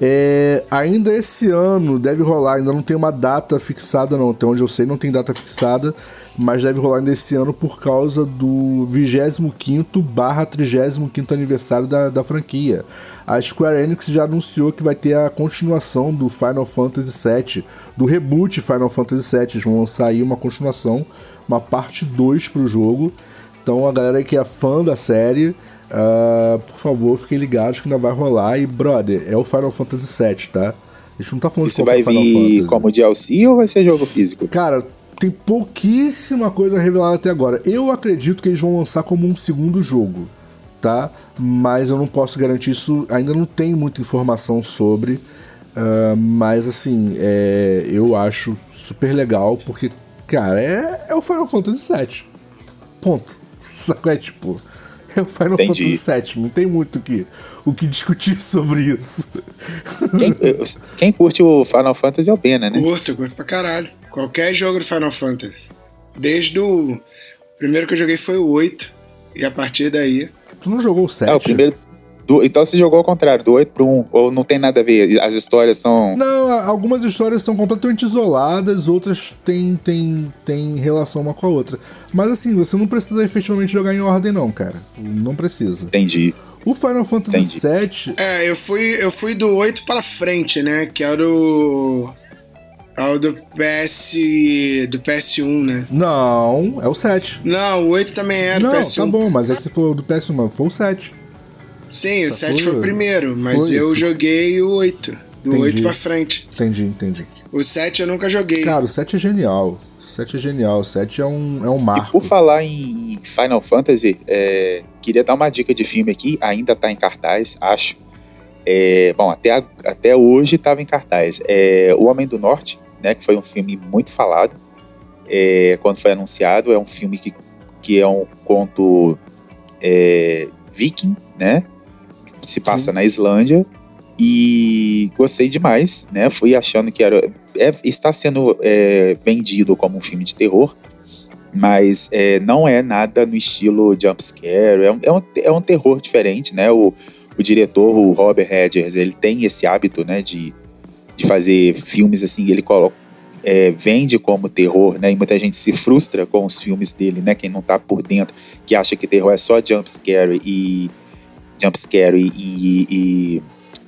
É, ainda esse ano deve rolar, ainda não tem uma data fixada, não. Até onde eu sei, não tem data fixada, mas deve rolar ainda esse ano por causa do 25 barra 35 aniversário da, da franquia. A Square Enix já anunciou que vai ter a continuação do Final Fantasy VII, do reboot Final Fantasy VII. Eles vão lançar aí uma continuação, uma parte 2 pro jogo. Então a galera que é fã da série Uh, por favor, fiquem ligados que ainda vai rolar. E, brother, é o Final Fantasy VII, tá? A gente não tá falando Isso de vai Final vir Fantasy. como DLC ou vai ser jogo físico? Cara, tem pouquíssima coisa revelada até agora. Eu acredito que eles vão lançar como um segundo jogo, tá? Mas eu não posso garantir isso, ainda não tem muita informação sobre. Uh, mas assim, é, eu acho super legal, porque, cara, é, é o Final Fantasy VII. Ponto. Sacou? É tipo. É o Final Entendi. Fantasy VII. Não tem muito o que, o que discutir sobre isso. Quem, quem curte o Final Fantasy é o Bena, né? Curto, curto pra caralho. Qualquer jogo do Final Fantasy. Desde o. O primeiro que eu joguei foi o 8. E a partir daí. Tu não jogou o 7? É, o primeiro. Do, então você jogou ao contrário, do 8 pro 1, ou não tem nada a ver? As histórias são. Não, algumas histórias são completamente isoladas, outras têm, têm, têm relação uma com a outra. Mas assim, você não precisa efetivamente jogar em ordem, não, cara. Não precisa. Entendi. O Final Fantasy VII. É, eu fui, eu fui do 8 para frente, né? Que era o. É o do PS. do PS1, né? Não, é o 7. Não, o 8 também era Não, PS1. tá bom, mas é que você falou do PS1, mas foi o 7. Sim, o 7 foi o primeiro, mas foi eu isso. joguei o 8. Do entendi. 8 pra frente. Entendi, entendi. O 7 eu nunca joguei. Cara, o 7 é genial. O 7 é genial. O 7 é um, é um marco. E por falar em Final Fantasy, é, queria dar uma dica de filme aqui. Ainda tá em cartaz, acho. É, bom, até, a, até hoje estava em cartaz. É, o Homem do Norte, né, que foi um filme muito falado é, quando foi anunciado. É um filme que, que é um conto é, viking, né? se passa Sim. na Islândia e gostei demais, né? Fui achando que era é, está sendo é, vendido como um filme de terror, mas não é nada no estilo jumpscare. É um, é, um, é um terror diferente, né? O, o diretor, o Robert Hedgers, ele tem esse hábito, né? De, de fazer filmes assim, ele coloca é, vende como terror, né? E muita gente se frustra com os filmes dele, né? Quem não tá por dentro, que acha que terror é só jumpscare e jumpscare e, e, e,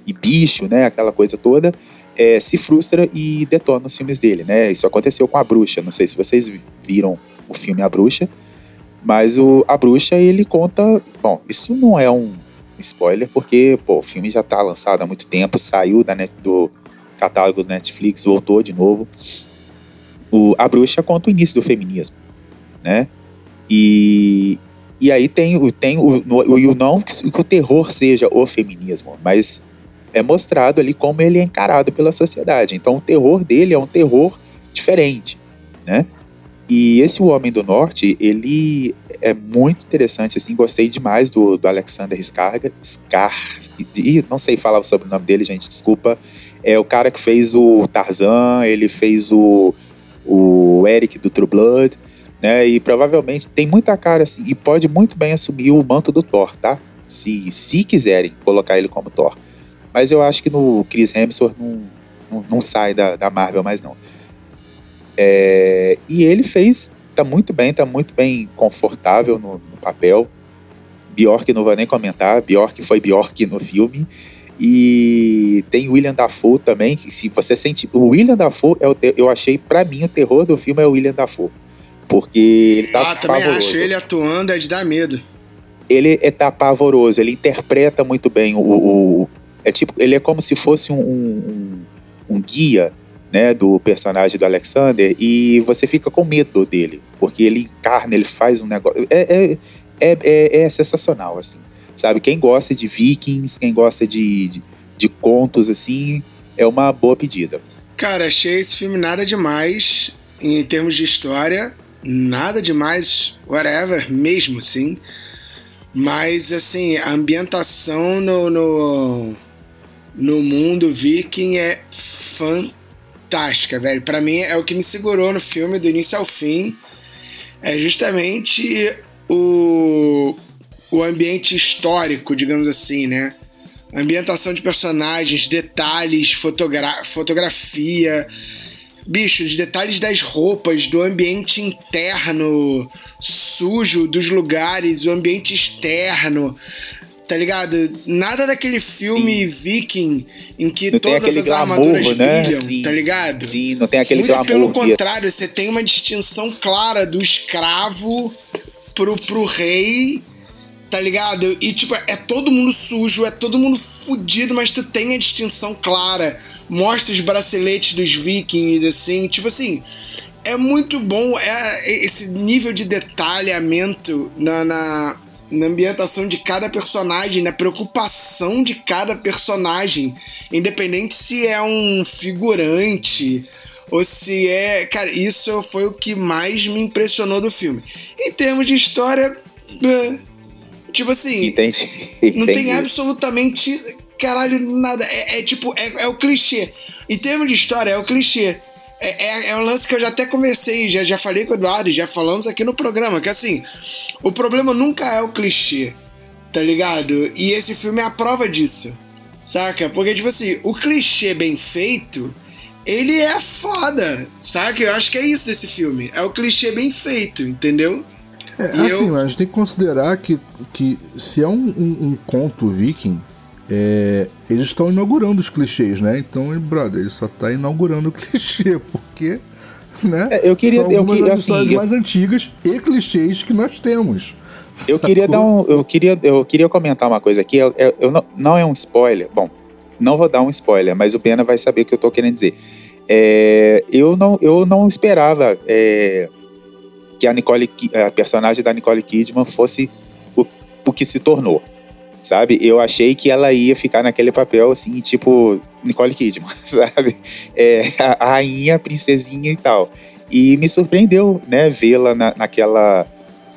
e bicho, né? Aquela coisa toda. É, se frustra e detona os filmes dele, né? Isso aconteceu com A Bruxa. Não sei se vocês viram o filme A Bruxa, mas o A Bruxa ele conta. Bom, isso não é um spoiler, porque pô, o filme já está lançado há muito tempo, saiu da net, do catálogo do Netflix, voltou de novo. O, a Bruxa conta o início do feminismo, né? E, e aí tem, tem o, o, o não que, que o terror seja o feminismo, mas é mostrado ali como ele é encarado pela sociedade. Então o terror dele é um terror diferente, né? E esse O Homem do Norte, ele é muito interessante, assim, gostei demais do, do Alexander Skarga, Skar, e não sei falar sobre o nome dele, gente, desculpa. É o cara que fez o Tarzan, ele fez o, o Eric do True Blood, né? E provavelmente tem muita cara assim, e pode muito bem assumir o manto do Thor, tá? Se, se quiserem colocar ele como Thor. Mas eu acho que no Chris Hemsworth não, não, não sai da, da Marvel mais não. É, e ele fez, tá muito bem, tá muito bem confortável no, no papel. Bjork não vou nem comentar, Bjork foi Bjork no filme. E tem William Dafoe também, que se você sente. O William Dafoe, é o te... eu achei, para mim, o terror do filme é o William Dafoe. Porque ele tá ah, também pavoroso. acho ele atuando é de dar medo. Ele é tá pavoroso, ele interpreta muito bem o. o é tipo, ele é como se fosse um, um, um guia né, do personagem do Alexander e você fica com medo dele, porque ele encarna, ele faz um negócio. É, é, é, é, é sensacional, assim. Sabe? Quem gosta de Vikings, quem gosta de, de, de contos, assim, é uma boa pedida. Cara, achei esse filme nada demais em termos de história, nada demais, whatever, mesmo assim. Mas, assim, a ambientação no, no, no mundo viking é fantástica, velho. Para mim é o que me segurou no filme do início ao fim. É justamente o, o ambiente histórico, digamos assim, né? Ambientação de personagens, detalhes, fotogra fotografia, bicho, os detalhes das roupas, do ambiente interno sujo dos lugares, o ambiente externo, tá ligado? Nada daquele filme Sim. viking em que não todas as glamour, armaduras né? brilham, Sim. tá ligado? Sim, não tem aquele Muito glamour. pelo contrário, você tem uma distinção clara do escravo pro, pro rei, tá ligado? E, tipo, é todo mundo sujo, é todo mundo fudido, mas tu tem a distinção clara. Mostra os braceletes dos vikings, assim, tipo assim. É muito bom é, esse nível de detalhamento na, na, na ambientação de cada personagem, na preocupação de cada personagem, independente se é um figurante ou se é. Cara, isso foi o que mais me impressionou do filme. Em termos de história. Tipo assim. Entendi. Não tem absolutamente. Caralho, nada. É, é tipo. É, é, o clichê. Em termos de história, é o clichê. É, é, é, um lance que eu já até comecei, já, já falei com o Eduardo, já falamos aqui no programa, que assim, o problema nunca é o clichê, tá ligado? E esse filme é a prova disso, saca? Porque, tipo assim, o clichê bem feito, ele é foda, saca? Eu acho que é isso desse filme. É o clichê bem feito, entendeu? É, assim, eu... a gente tem que considerar que, que se é um, um, um conto viking, é, eles estão inaugurando os clichês, né? Então, brother, ele só está inaugurando o clichê, porque né? É, eu queria, são eu histórias assim, mais antigas e clichês que nós temos. Eu queria dar um, eu queria, eu queria comentar uma coisa aqui. Eu, eu, eu não, não é um spoiler. Bom, não vou dar um spoiler, mas o Pena vai saber o que eu tô querendo dizer. É, eu, não, eu não esperava é, que a Nicole, a personagem da Nicole Kidman fosse o, o que se tornou, sabe? Eu achei que ela ia ficar naquele papel assim, tipo Nicole Kidman, sabe? É, a, rainha, a princesinha e tal. E me surpreendeu, né, vê-la na, naquela.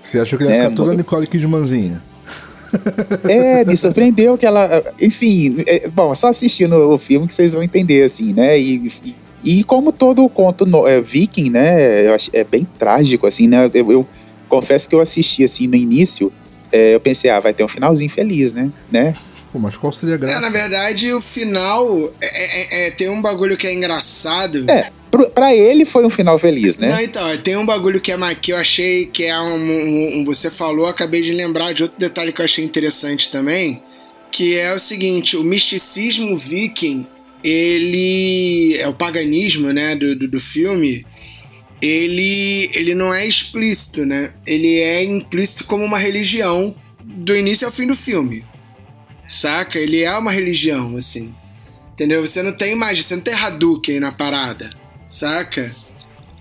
Você achou que ia né, ficar toda Nicole Kidmanzinha? É, me surpreendeu que ela. Enfim, é, bom, só assistindo o filme que vocês vão entender, assim, né? E, e, e como todo o conto no, é, viking, né? Eu acho, é bem trágico, assim, né? Eu, eu, confesso que eu assisti, assim, no início, é, eu pensei, ah, vai ter um finalzinho feliz, né? né? Pô, mas qual seria a graça? É, na verdade, o final é, é, é tem um bagulho que é engraçado. É, pra ele foi um final feliz, né? Não, então, tem um bagulho que, é, que eu achei que é um, um, um, Você falou, acabei de lembrar de outro detalhe que eu achei interessante também. Que é o seguinte: o misticismo viking, ele. É o paganismo, né, do, do, do filme. Ele, ele não é explícito, né? Ele é implícito como uma religião do início ao fim do filme. Saca? Ele é uma religião, assim. Entendeu? Você não tem mais, você não tem Hadouken na parada saca?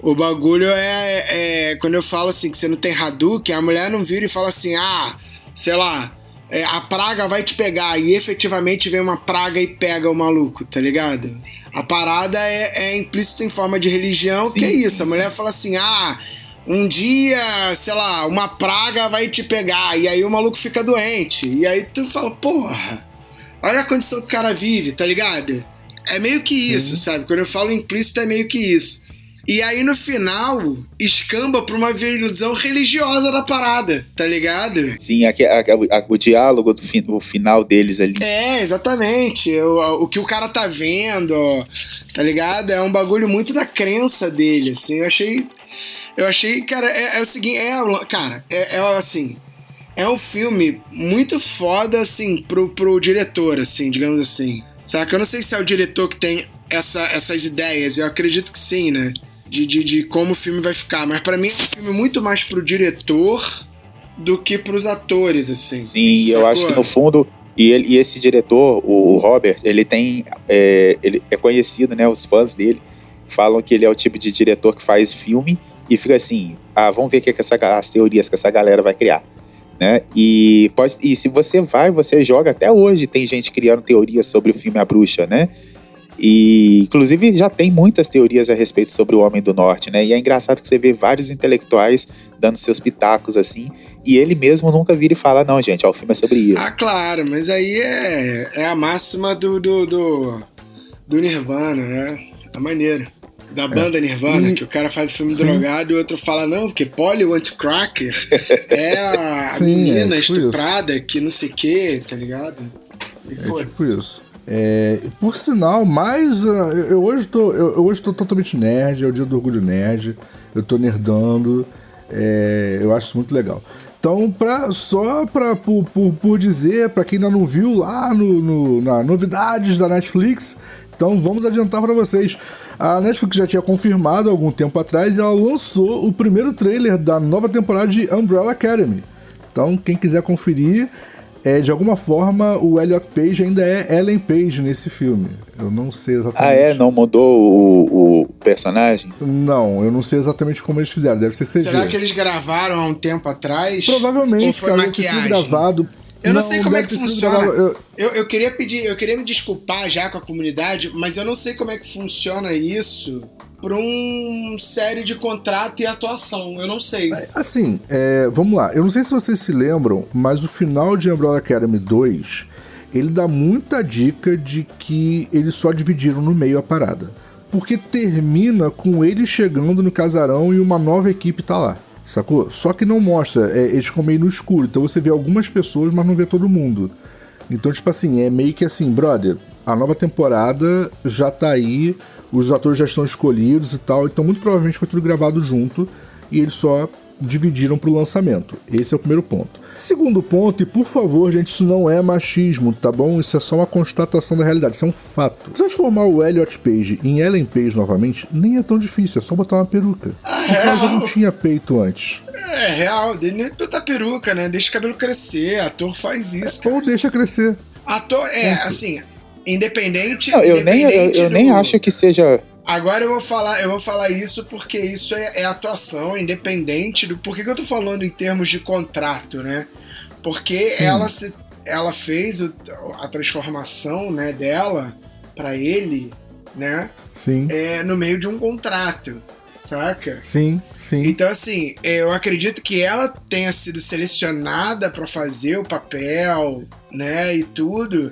O bagulho é, é, Quando eu falo assim que você não tem Hadouken, a mulher não vira e fala assim, ah, sei lá, é, a praga vai te pegar. E efetivamente vem uma praga e pega o maluco, tá ligado? A parada é, é implícita em forma de religião, sim, que é isso. Sim, a mulher sim. fala assim, ah, um dia, sei lá, uma praga vai te pegar. E aí o maluco fica doente. E aí tu fala, porra, olha a condição que o cara vive, tá ligado? É meio que isso, sabe? Quando eu falo implícito, é meio que isso. E aí no final escamba pra uma visão religiosa da parada, tá ligado? Sim, aqui, a, a, o diálogo do fi, o final deles ali. É, exatamente. O, o que o cara tá vendo, tá ligado? É um bagulho muito da crença dele, assim. Eu achei. Eu achei, cara, é, é o seguinte, é, cara, é, é assim. É um filme muito foda, assim, pro, pro diretor, assim, digamos assim. Saca? Eu não sei se é o diretor que tem essa, essas ideias, eu acredito que sim, né? De, de, de como o filme vai ficar. Mas para mim é um filme muito mais pro diretor do que pros atores, assim. Sim, sacou? eu acho que no fundo. E, ele, e esse diretor, o, Robert, ele tem. É, ele é conhecido, né? Os fãs dele falam que ele é o tipo de diretor que faz filme e fica assim: ah, vamos ver o que, que essa, as teorias que essa galera vai criar. Né? E, pode, e se você vai, você joga até hoje. Tem gente criando teorias sobre o filme A Bruxa, né? E, inclusive, já tem muitas teorias a respeito sobre o Homem do Norte, né? E é engraçado que você vê vários intelectuais dando seus pitacos assim, e ele mesmo nunca vira e fala: não, gente, ó, o filme é sobre isso. Ah, claro, mas aí é, é a máxima do, do, do, do Nirvana, né? A maneira. Da é. banda é. Nirvana, que o cara faz filme Sim. drogado e o outro fala, não, porque Polly Cracker é a Sim, menina é, estuprada isso. que não sei o que, tá ligado? E é tipo isso. É, por sinal, mais. Uh, eu, hoje tô, eu, eu, hoje tô totalmente nerd, é o dia do orgulho nerd. Eu tô nerdando. É, eu acho isso muito legal. Então, pra, só pra, por, por, por dizer, para quem ainda não viu lá no, no, na novidades da Netflix, então vamos adiantar para vocês. A Netflix já tinha confirmado algum tempo atrás e ela lançou o primeiro trailer da nova temporada de Umbrella Academy. Então, quem quiser conferir, é, de alguma forma, o Elliot Page ainda é Ellen Page nesse filme. Eu não sei exatamente. Ah, é? Não mudou o, o personagem? Não, eu não sei exatamente como eles fizeram. Deve ser CG. Será que eles gravaram há um tempo atrás? Provavelmente, cara, deve ter sido gravado. Eu não, não sei como é que funciona. Eu... Eu, eu... queria pedir, eu queria me desculpar já com a comunidade, mas eu não sei como é que funciona isso para um série de contrato e atuação. Eu não sei. É, assim, é, vamos lá. Eu não sei se vocês se lembram, mas o final de Umbrella Academy 2 ele dá muita dica de que eles só dividiram no meio a parada. Porque termina com eles chegando no casarão e uma nova equipe tá lá. Sacou? Só que não mostra, é, eles ficam meio no escuro. Então você vê algumas pessoas, mas não vê todo mundo. Então, tipo assim, é meio que assim, brother, a nova temporada já tá aí, os atores já estão escolhidos e tal, então muito provavelmente foi tudo gravado junto e eles só dividiram pro lançamento. Esse é o primeiro ponto. Segundo ponto, e por favor, gente, isso não é machismo, tá bom? Isso é só uma constatação da realidade, isso é um fato. Transformar o Elliot Page em Ellen Page novamente nem é tão difícil, é só botar uma peruca. Ah, porque ela já não tinha peito antes. É real, nem botar peruca, né? Deixa o cabelo crescer, ator faz isso. É, ou deixa crescer. Ator, é, Ponto. assim, Independente. Não, eu independente nem, eu, eu do... nem acho que seja. Agora eu vou falar, eu vou falar isso porque isso é, é atuação, independente do. Por que, que eu tô falando em termos de contrato, né? Porque ela se, ela fez o, a transformação, né, dela para ele, né? Sim. É, no meio de um contrato, saca? Sim, sim. Então assim, eu acredito que ela tenha sido selecionada para fazer o papel, né, e tudo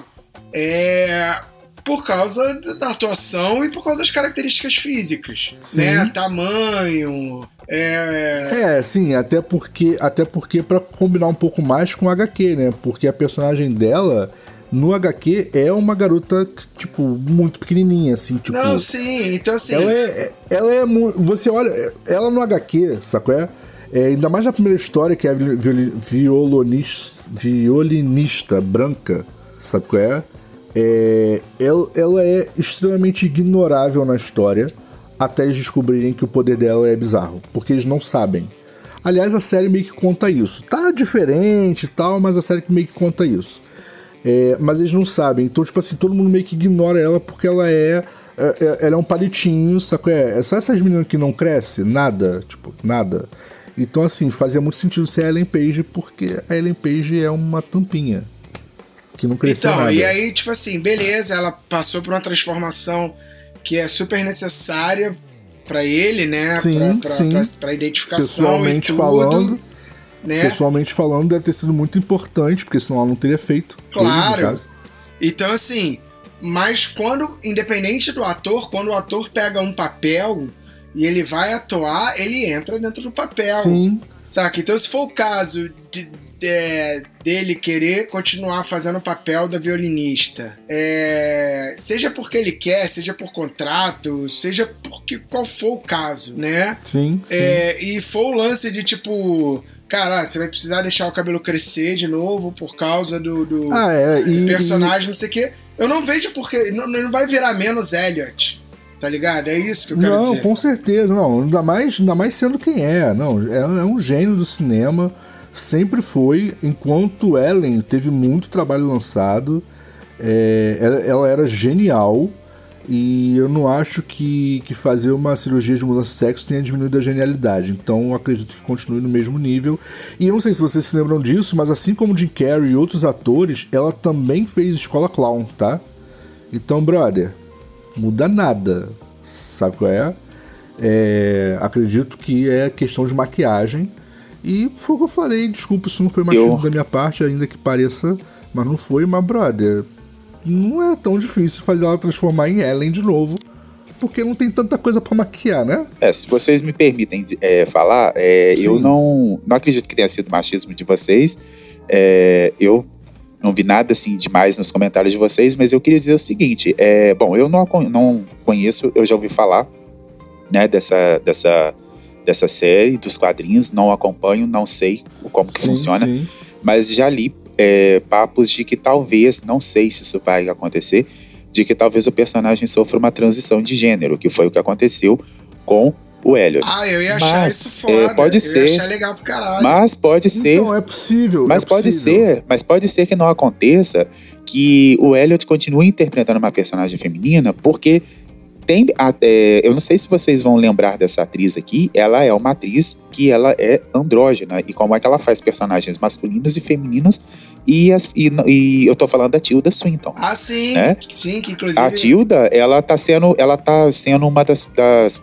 é por causa da atuação e por causa das características físicas, sim. né? Tamanho, é... é, sim, até porque até porque para combinar um pouco mais com o HQ, né? Porque a personagem dela no HQ é uma garota tipo muito pequenininha assim, tipo. Não, sim, então assim. Ela é ela é você olha ela no HQ, sacou é? é ainda mais na primeira história que é a violinista, violinista branca, sabe qual é? É, ela, ela é extremamente ignorável na história até eles descobrirem que o poder dela é bizarro, porque eles não sabem. Aliás, a série meio que conta isso. Tá diferente e tal, mas a série meio que conta isso. É, mas eles não sabem. Então, tipo assim, todo mundo meio que ignora ela porque ela é. é, é ela é um palitinho? É, é só essas meninas que não crescem, nada. Tipo, nada. Então, assim, fazia muito sentido ser a Ellen Page, porque a Ellen Page é uma tampinha que não cresceu então, nada. E aí, tipo assim, beleza, ela passou por uma transformação que é super necessária para ele, né? Sim, pra, pra, sim. Pra, pra identificação Pessoalmente tudo, falando, né? pessoalmente falando, deve ter sido muito importante, porque senão ela não teria feito. Claro. Ele, então, assim, mas quando, independente do ator, quando o ator pega um papel e ele vai atuar, ele entra dentro do papel. Sim. Saca? Então, se for o caso de, de, dele querer continuar fazendo o papel da violinista, é, seja porque ele quer, seja por contrato, seja porque qual for o caso, né? Sim. sim. É, e for o lance de tipo. Cara, você vai precisar deixar o cabelo crescer de novo por causa do, do, ah, é, e, personagem, não sei o quê. Eu não vejo porque. Não, não vai virar menos Elliot. Tá ligado? É isso que eu quero não, dizer. Não, com certeza. Não, ainda mais, ainda mais sendo quem é. Não, é, é um gênio do cinema. Sempre foi. Enquanto Ellen teve muito trabalho lançado. É, ela, ela, era genial. E eu não acho que, que fazer uma cirurgia de mudança de sexo tenha diminuído a genialidade. Então acredito que continue no mesmo nível. E eu não sei se vocês se lembram disso, mas assim como Jim Carrey e outros atores, ela também fez escola clown, tá? Então, brother, muda nada. Sabe qual é? é? Acredito que é questão de maquiagem. E foi o que eu falei, desculpa se não foi machismo eu... da minha parte, ainda que pareça, mas não foi, mas brother, não é tão difícil fazer ela transformar em Ellen de novo, porque não tem tanta coisa para maquiar, né? É, se vocês me permitem é, falar, é, eu não, não acredito que tenha sido machismo de vocês. É, eu não vi nada assim demais nos comentários de vocês, mas eu queria dizer o seguinte: é, bom, eu não, não conheço, eu já ouvi falar né, dessa, dessa, dessa série, dos quadrinhos, não acompanho, não sei como que sim, funciona, sim. mas já li é, papos de que talvez, não sei se isso vai acontecer, de que talvez o personagem sofra uma transição de gênero, que foi o que aconteceu com o Elliot. Ah, eu ia achar mas, isso foda. É, pode eu ser. Ia achar legal pro caralho. Mas pode ser. Não, é possível. Mas é pode possível. ser. Mas pode ser que não aconteça que o Elliot continue interpretando uma personagem feminina, porque tem. É, eu não sei se vocês vão lembrar dessa atriz aqui. Ela é uma atriz que ela é andrógena. E como é que ela faz personagens masculinos e femininos. E, as, e, e eu tô falando da Tilda Swinton. Ah, sim. Né? Sim, que inclusive. A Tilda, ela tá sendo, ela tá sendo uma das, das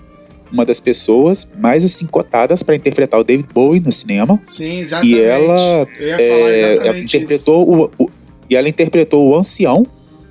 uma das pessoas mais assim cotadas para interpretar o David Bowie no cinema. Sim, exatamente. E ela, é, ela interpretou o, o, e ela interpretou o ancião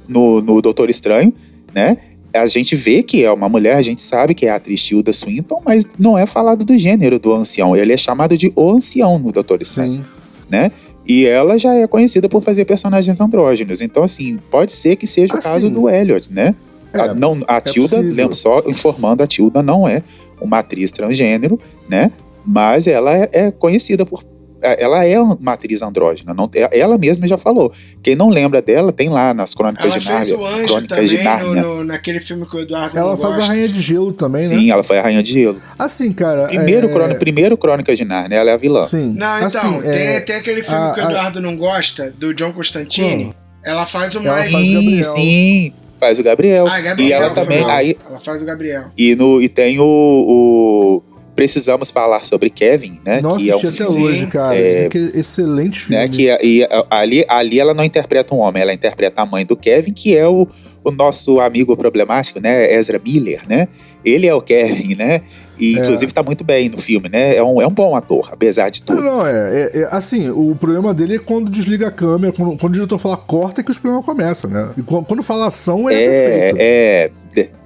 no, no Doutor Estranho, né? A gente vê que é uma mulher, a gente sabe que é a atriz Tilda Swinton, mas não é falado do gênero do ancião. Ele é chamado de o ancião no Doutor Estranho, né? E ela já é conhecida por fazer personagens andrógenos. Então, assim, pode ser que seja assim, o caso do Elliot, né? É, a, não, a é Tilda, só informando, a Tilda não é uma atriz transgênero, né? Mas ela é, é conhecida por. É, ela é uma atriz andrógena. Não, é, ela mesma já falou. Quem não lembra dela, tem lá nas Crônicas ela de Nárnia. Fez o anjo Crônicas de Nárnia. No, no, naquele filme que o Eduardo Ela faz gosta. a Rainha de Gelo também, né? Sim, ela foi a Rainha de Gelo. Assim, cara. Primeiro, é... crônica, primeiro Crônicas de Nárnia, ela é a vilã. Sim. Não, então, assim, tem, é... tem aquele filme a, que o Eduardo a... não gosta, do John Constantine. Como? Ela faz o ela mais. Faz Gabriel. sim faz o Gabriel. Ah, Gabriel e ela também. Aí, ela faz o Gabriel. E, no, e tem o, o Precisamos Falar sobre Kevin, né? Nossa, que é um até hoje, cara. É, que é excelente filme. Né, que, e, ali, ali ela não interpreta um homem, ela interpreta a mãe do Kevin, que é o, o nosso amigo problemático, né? Ezra Miller, né? Ele é o Kevin, né? E, é. inclusive, tá muito bem no filme, né? É um, é um bom ator, apesar de tudo. Não, é, é, é Assim, o problema dele é quando desliga a câmera, quando, quando o diretor fala corta, é que os problemas começam, né? E quando, quando fala ação, é, é perfeito. É,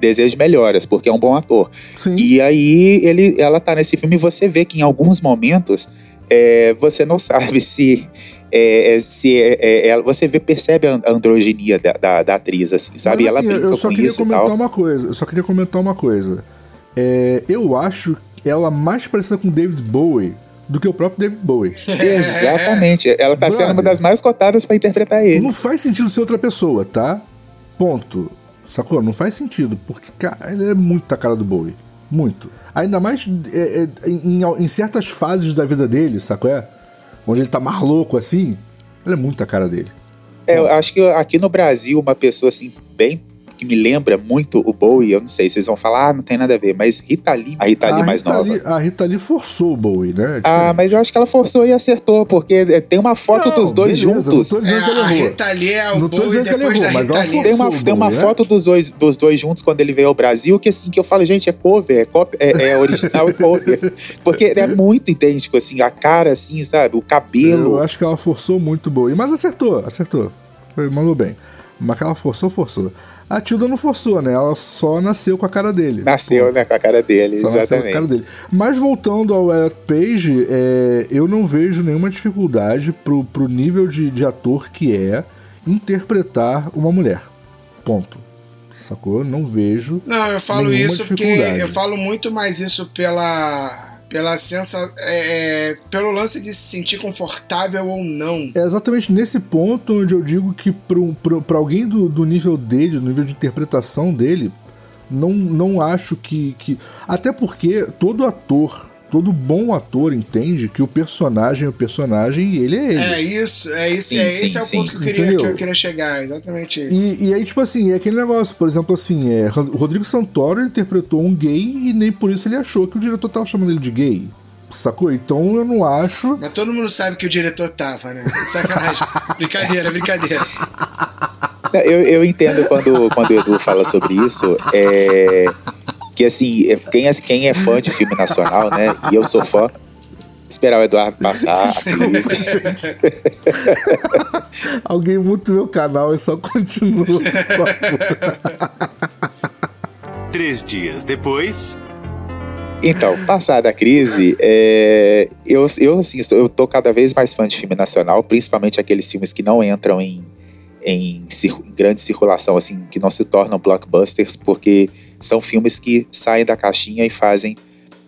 desejo melhoras, porque é um bom ator. Sim. E aí, ele, ela tá nesse filme e você vê que em alguns momentos é, você não sabe se. É, é se é, é, você vê, percebe a androginia da, da, da atriz, assim, sabe? Mas, assim, ela eu só queria comentar uma coisa. Eu só queria comentar uma coisa. É, eu acho ela mais parecida com David Bowie do que o próprio David Bowie. Exatamente. Ela tá Brother, sendo uma das mais cotadas para interpretar ele. Não faz sentido ser outra pessoa, tá? Ponto. Sacou? Não faz sentido, porque cara, ele é muito a cara do Bowie. Muito. Ainda mais é, é, em, em, certas fases da vida dele, sacou? É? Onde ele tá mais louco assim, ele é muito a cara dele. É, eu acho que aqui no Brasil, uma pessoa assim, bem que me lembra muito o Bowie, eu não sei, vocês vão falar, ah, não tem nada a ver, mas Rita Lee, a Rita Lee a mais Rita nova. Lee, a Rita Lee forçou o Bowie, né? É ah, mas eu acho que ela forçou e acertou, porque é, tem uma foto não, dos dois beleza, juntos. Não tô dizendo é, que ele errou. A Rita Lee é o não tô Bowie dizendo que ele errou, mas ela forçou tem uma, tem uma Bowie, foto né? dos dois, dos dois juntos quando ele veio ao Brasil, que assim, que eu falo, gente, é cover, é, cópia, é, é original, é cover. Porque é muito idêntico, assim, a cara, assim, sabe, o cabelo. Eu acho que ela forçou muito o Bowie, mas acertou, acertou. Foi, mandou bem. Mas que ela forçou, forçou. A Tilda não forçou, né? Ela só nasceu com a cara dele. Nasceu, né? Com a cara dele, só exatamente. cara dele. Mas voltando ao Elliot Page, é, eu não vejo nenhuma dificuldade pro, pro nível de, de ator que é interpretar uma mulher. Ponto. Sacou? Não vejo. Não, eu falo isso porque eu falo muito mais isso pela pela sensa, é, é, pelo lance de se sentir confortável ou não. É exatamente nesse ponto onde eu digo que para alguém do, do nível dele, do nível de interpretação dele, não, não acho que, que. Até porque todo ator todo bom ator entende que o personagem é o personagem e ele é ele. É isso, é isso, sim, é, sim, esse é o ponto que eu, queria, que eu queria chegar, exatamente isso. E, e, aí, tipo assim, é aquele negócio, por exemplo, assim, é, o Rodrigo Santoro interpretou um gay e nem por isso ele achou que o diretor tava chamando ele de gay. Sacou? Então eu não acho. Mas todo mundo sabe que o diretor tava, né? Sacanagem. brincadeira, brincadeira. Eu, eu entendo quando, quando o Edu fala sobre isso. É, que assim, é, quem é, quem é fã de filme nacional, né? E eu sou fã, esperar o Eduardo passar. Alguém muta o meu canal e só continua. Três dias depois. Então, passada a crise, é, eu, eu, assim, eu tô cada vez mais fã de filme nacional, principalmente aqueles filmes que não entram em, em, em grande circulação, assim, que não se tornam blockbusters, porque são filmes que saem da caixinha e fazem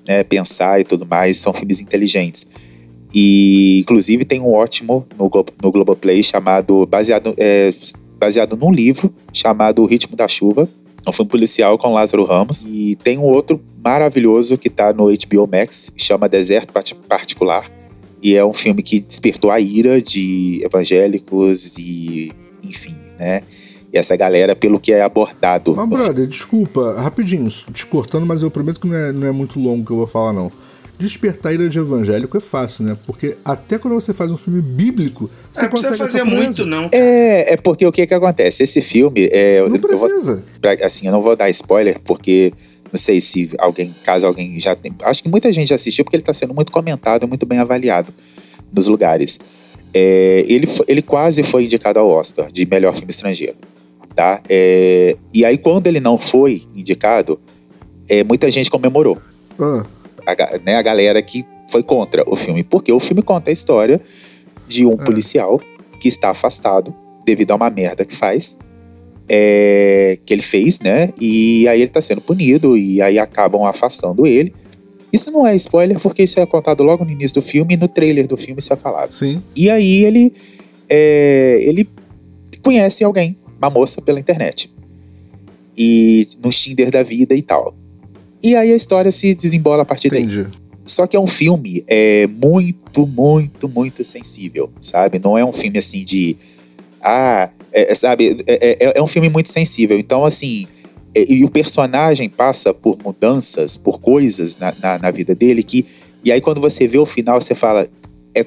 né, pensar e tudo mais, são filmes inteligentes. E, inclusive, tem um ótimo no, no Globoplay chamado, baseado, é, baseado num livro chamado O Ritmo da Chuva, um filme policial com Lázaro Ramos. E tem um outro maravilhoso que está no HBO Max, que chama Deserto Particular. E é um filme que despertou a ira de evangélicos e, enfim, né? E essa galera, pelo que é abordado. Mas, brother, desculpa, rapidinho, te cortando, mas eu prometo que não é, não é muito longo que eu vou falar, não. Despertar ira de evangélico é fácil, né? Porque até quando você faz um filme bíblico, você é, consegue fazer muito, não. É, é porque o que que acontece? Esse filme. É, não eu, precisa. Eu vou, pra, assim, eu não vou dar spoiler, porque não sei se alguém, caso alguém já tem. Acho que muita gente já assistiu, porque ele está sendo muito comentado, muito bem avaliado nos lugares. É, ele, ele quase foi indicado ao Oscar de melhor filme estrangeiro tá? É, e aí, quando ele não foi indicado, é, muita gente comemorou. Ah. A, né, a galera que foi contra o filme. Porque o filme conta a história de um ah. policial que está afastado devido a uma merda que faz. É, que ele fez, né? E aí ele está sendo punido e aí acabam afastando ele. Isso não é spoiler porque isso é contado logo no início do filme e no trailer do filme isso é falado. Sim. E aí ele é, ele conhece alguém uma moça pela internet. E no Tinder da vida e tal. E aí a história se desembola a partir Entendi. daí. Só que é um filme é, muito, muito, muito sensível, sabe? Não é um filme assim de. Ah, é, é sabe? É, é, é, um filme muito sensível. Então, assim. É, e o personagem passa por mudanças, por coisas na, na, na, vida dele que. E aí, quando você vê o final, você fala. É,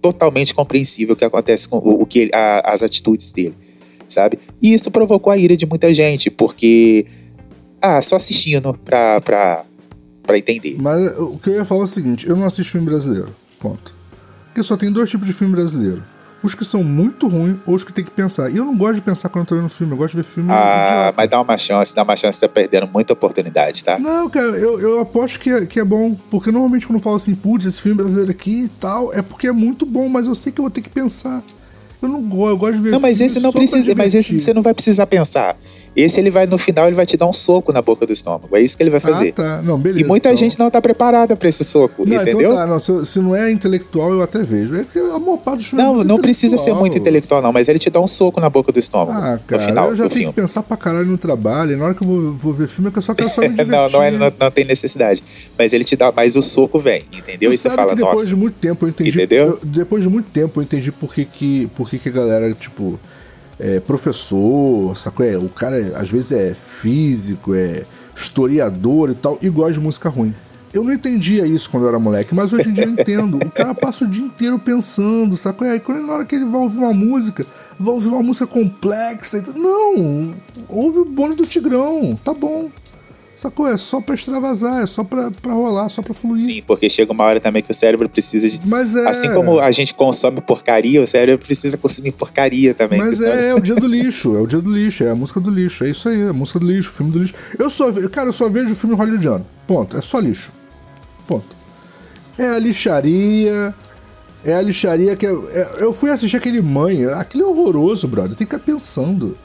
totalmente compreensível o que acontece com o, o que a, as atitudes dele sabe? E isso provocou a ira de muita gente, porque. Ah, só assistindo pra, pra, pra entender. Mas o que eu ia falar é o seguinte: eu não assisto filme brasileiro. Ponto. Porque só tem dois tipos de filme brasileiro. Os que são muito ruins ou os que tem que pensar. E eu não gosto de pensar quando eu tô vendo filme, eu gosto de ver filme. Ah, mas dá uma chance, dá uma chance, você tá perdendo muita oportunidade, tá? Não, cara, eu, eu aposto que é, que é bom. Porque normalmente quando eu falo assim, putz, esse filme brasileiro aqui e tal, é porque é muito bom, mas eu sei que eu vou ter que pensar. Eu não gosto, eu gosto de ver Não, mas esse não precisa, mas esse você não vai precisar pensar. Esse ele vai no final, ele vai te dar um soco na boca do estômago. É isso que ele vai fazer. Ah, tá. Não, beleza. E muita então... gente não tá preparada para esse soco, não, então entendeu? Então tá, não, se, se, não é intelectual, eu até vejo. É que a maior parte do Não, é não precisa ser muito intelectual, não, mas ele te dá um soco na boca do estômago. Ah, cara, no final, eu já tenho filme. que pensar pra caralho no trabalho. Na hora que eu vou, vou ver filme, é que eu só quero só me divertir. não, não, é, não, não, tem necessidade. Mas ele te dá, mas o soco vem, entendeu? E, e você fala, depois nossa. de muito tempo eu entendi. Entendeu? Eu, depois de muito tempo eu entendi por que, que, por que, que a galera, tipo, é, professor, sacou? É, o cara é, às vezes é físico, é historiador e tal, e gosta de música ruim. Eu não entendia isso quando eu era moleque, mas hoje em dia eu entendo. O cara passa o dia inteiro pensando, sacou? Aí quando na hora que ele vai ouvir uma música, vai ouvir uma música complexa. Não! Ouve o bônus do Tigrão, tá bom. Sacou? É só pra extravasar, é só pra, pra rolar, só pra fluir. Sim, porque chega uma hora também que o cérebro precisa de. Mas é. Assim como a gente consome porcaria, o cérebro precisa consumir porcaria também. Mas é, é o dia do lixo, é o dia do lixo, é a música do lixo, é isso aí, é a música do lixo, o filme do lixo. Eu só, cara, eu só vejo filme hollywoodiano. Ponto. É só lixo. Ponto. É a lixaria. É a lixaria que. é- é- eu fui assistir aquele mãe. Aquilo é horroroso, brother. Tem que ficar pensando.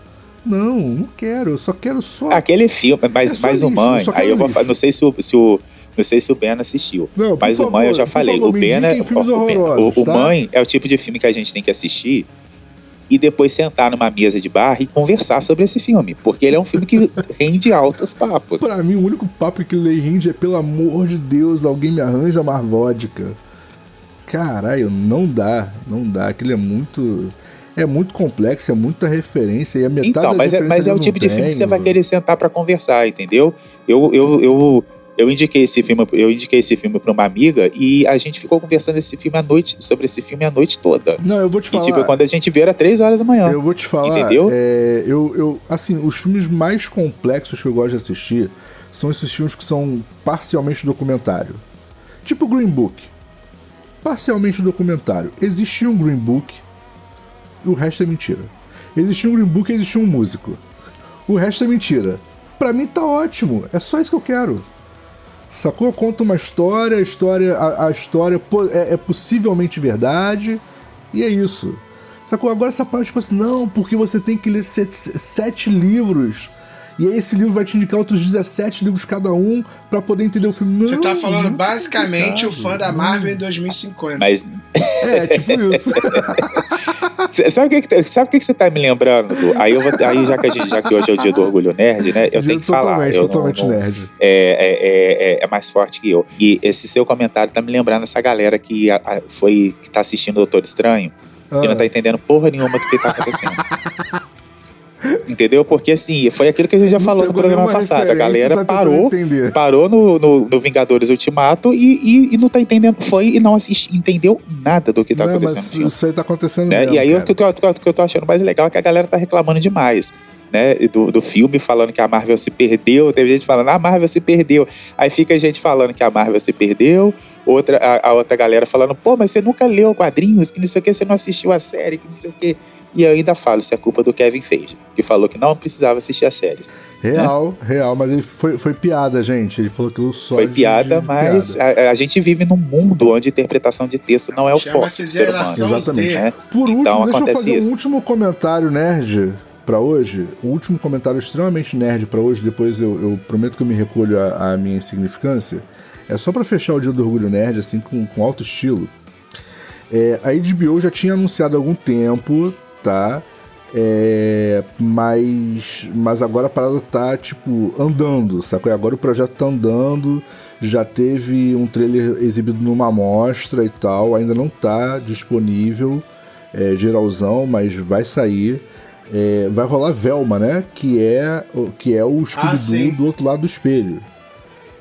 Não, não quero. Eu só quero só. Aquele filme, mas, É o lixo, Mãe, eu só aí eu vou não sei se o, se o não sei se o Ben assistiu. Não, mas o favor, Mãe eu já falei, favor, o Ben é, o, o, o tá? Mãe é o tipo de filme que a gente tem que assistir e depois sentar numa mesa de bar e conversar sobre esse filme, porque ele é um filme que rende altos papos. Pra mim, o único papo que lei rinde é pelo amor de Deus, alguém me arranja mais vodka. Caralho, não dá, não dá. Aquilo é muito. É muito complexo, é muita referência. E a metade Então, mas é, mas é o tipo de filme que você vai querer sentar pra conversar, entendeu? Eu, eu, eu, eu indiquei esse filme, eu indiquei esse filme para uma amiga e a gente ficou conversando esse filme a noite, sobre esse filme a noite toda. Não, eu vou te E falar. tipo, quando a gente viu era três horas da manhã. Eu vou te falar, Entendeu? é, eu, eu, assim, os filmes mais complexos que eu gosto de assistir são esses filmes que são parcialmente documentário. Tipo Green Book. Parcialmente documentário. Existia um Green Book, o resto é mentira. Existia um Green Book e existia um músico. O resto é mentira. Pra mim tá ótimo, é só isso que eu quero. Sacou? Conta uma história, a história, a, a história é, é possivelmente verdade, e é isso. Sacou? Agora essa parte, tipo assim, não, porque você tem que ler sete, sete livros. E aí esse livro vai te indicar outros 17 livros cada um pra poder entender o filme. Não, Você tá falando muito basicamente o fã da Marvel em 2050. Mas É, tipo isso. sabe o que, que- sabe o que, que você tá me lembrando? Aí, eu vou, aí já, que a gente, já que hoje é o dia do orgulho nerd, né? Eu tenho que falar. Totalmente, Eu não- totalmente não- nerd. é, é, é, é mais forte que eu. E esse seu comentário tá me lembrando essa galera que a- a- foi que tá assistindo o Doutor Estranho Ah. e não tá entendendo porra nenhuma do que tá acontecendo. Entendeu? Porque assim, foi aquilo que a gente já Não falou no programa nenhuma passado. A galera tá parou, parou no, no, no Vingadores Ultimato e, e, e não tá entendendo. Foi e não assisti, entendeu nada do que tá não, acontecendo isso aí tá acontecendo né? mesmo, E aí o que, eu tô, o que eu tô achando mais legal é que a galera tá reclamando demais. Né, do, do filme, falando que a Marvel se perdeu. Teve gente falando, ah, a Marvel se perdeu. Aí fica gente falando que a Marvel se perdeu. Outra, a, a outra galera falando, pô, mas você nunca leu quadrinhos, que não sei o que, você não assistiu a série, que não sei o que. E eu ainda falo, isso é culpa do Kevin Feige, que falou que não precisava assistir as séries. Real, real, mas ele foi, foi piada, gente. Ele falou aquilo só. Foi de- piada, de mas piada. A, a gente vive num mundo onde interpretação de texto não é o Chama-se forte do ser humano. Exatamente. Né? Por último, então deixa eu fazer isso. um último comentário nerd pra hoje. Um último comentário extremamente nerd pra hoje. Depois eu, eu prometo que eu me recolho à à minha insignificância. É só pra fechar o dia do orgulho nerd, assim, com, com alto estilo. É, a HBO já tinha anunciado há algum tempo, tá? É, mas, mas agora a parada tá, tipo, andando, sacou? E Agora o projeto tá andando, já teve um trailer exibido numa amostra e tal, ainda não tá disponível, é, geralzão, mas vai sair. É, vai rolar Velma, né? Que é, o- que é o Scooby-Doo sim. do outro lado do espelho.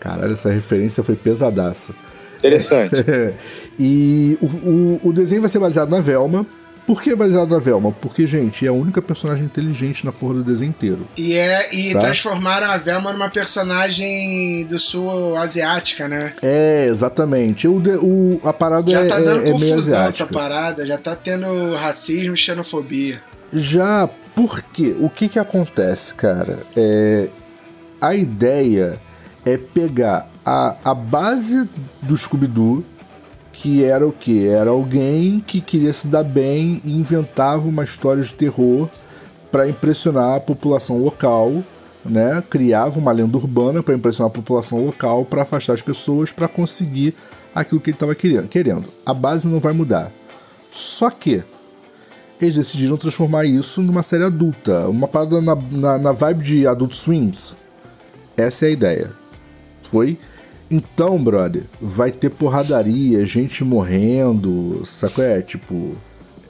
Caralho, essa referência foi pesadaça. Interessante. e o, o, o desenho vai ser baseado na Velma. Por que baseado na Velma? Porque, gente, é a única personagem inteligente na porra do desenho inteiro. E, é, e Tá. transformaram a Velma numa personagem do sul asiática, né? É, exatamente. O, o- a parada Já é, tá dando é- é meio confusão essa asiática. parada, já tá tendo racismo e xenofobia. Já porque o que que acontece, cara? É, a ideia é pegar a, a base do Scooby-Doo, que era o que? Era alguém que queria se dar bem e inventava uma história de terror para impressionar a população local, né? Criava uma lenda urbana para impressionar a população local, para afastar as pessoas, para conseguir aquilo que ele estava querendo. A base não vai mudar. Só que eles decidiram transformar isso numa série adulta, uma parada na, na, na vibe de Adult Swims. Essa é a ideia. Foi? Então, brother, vai ter porradaria, gente morrendo, sacou? É, tipo,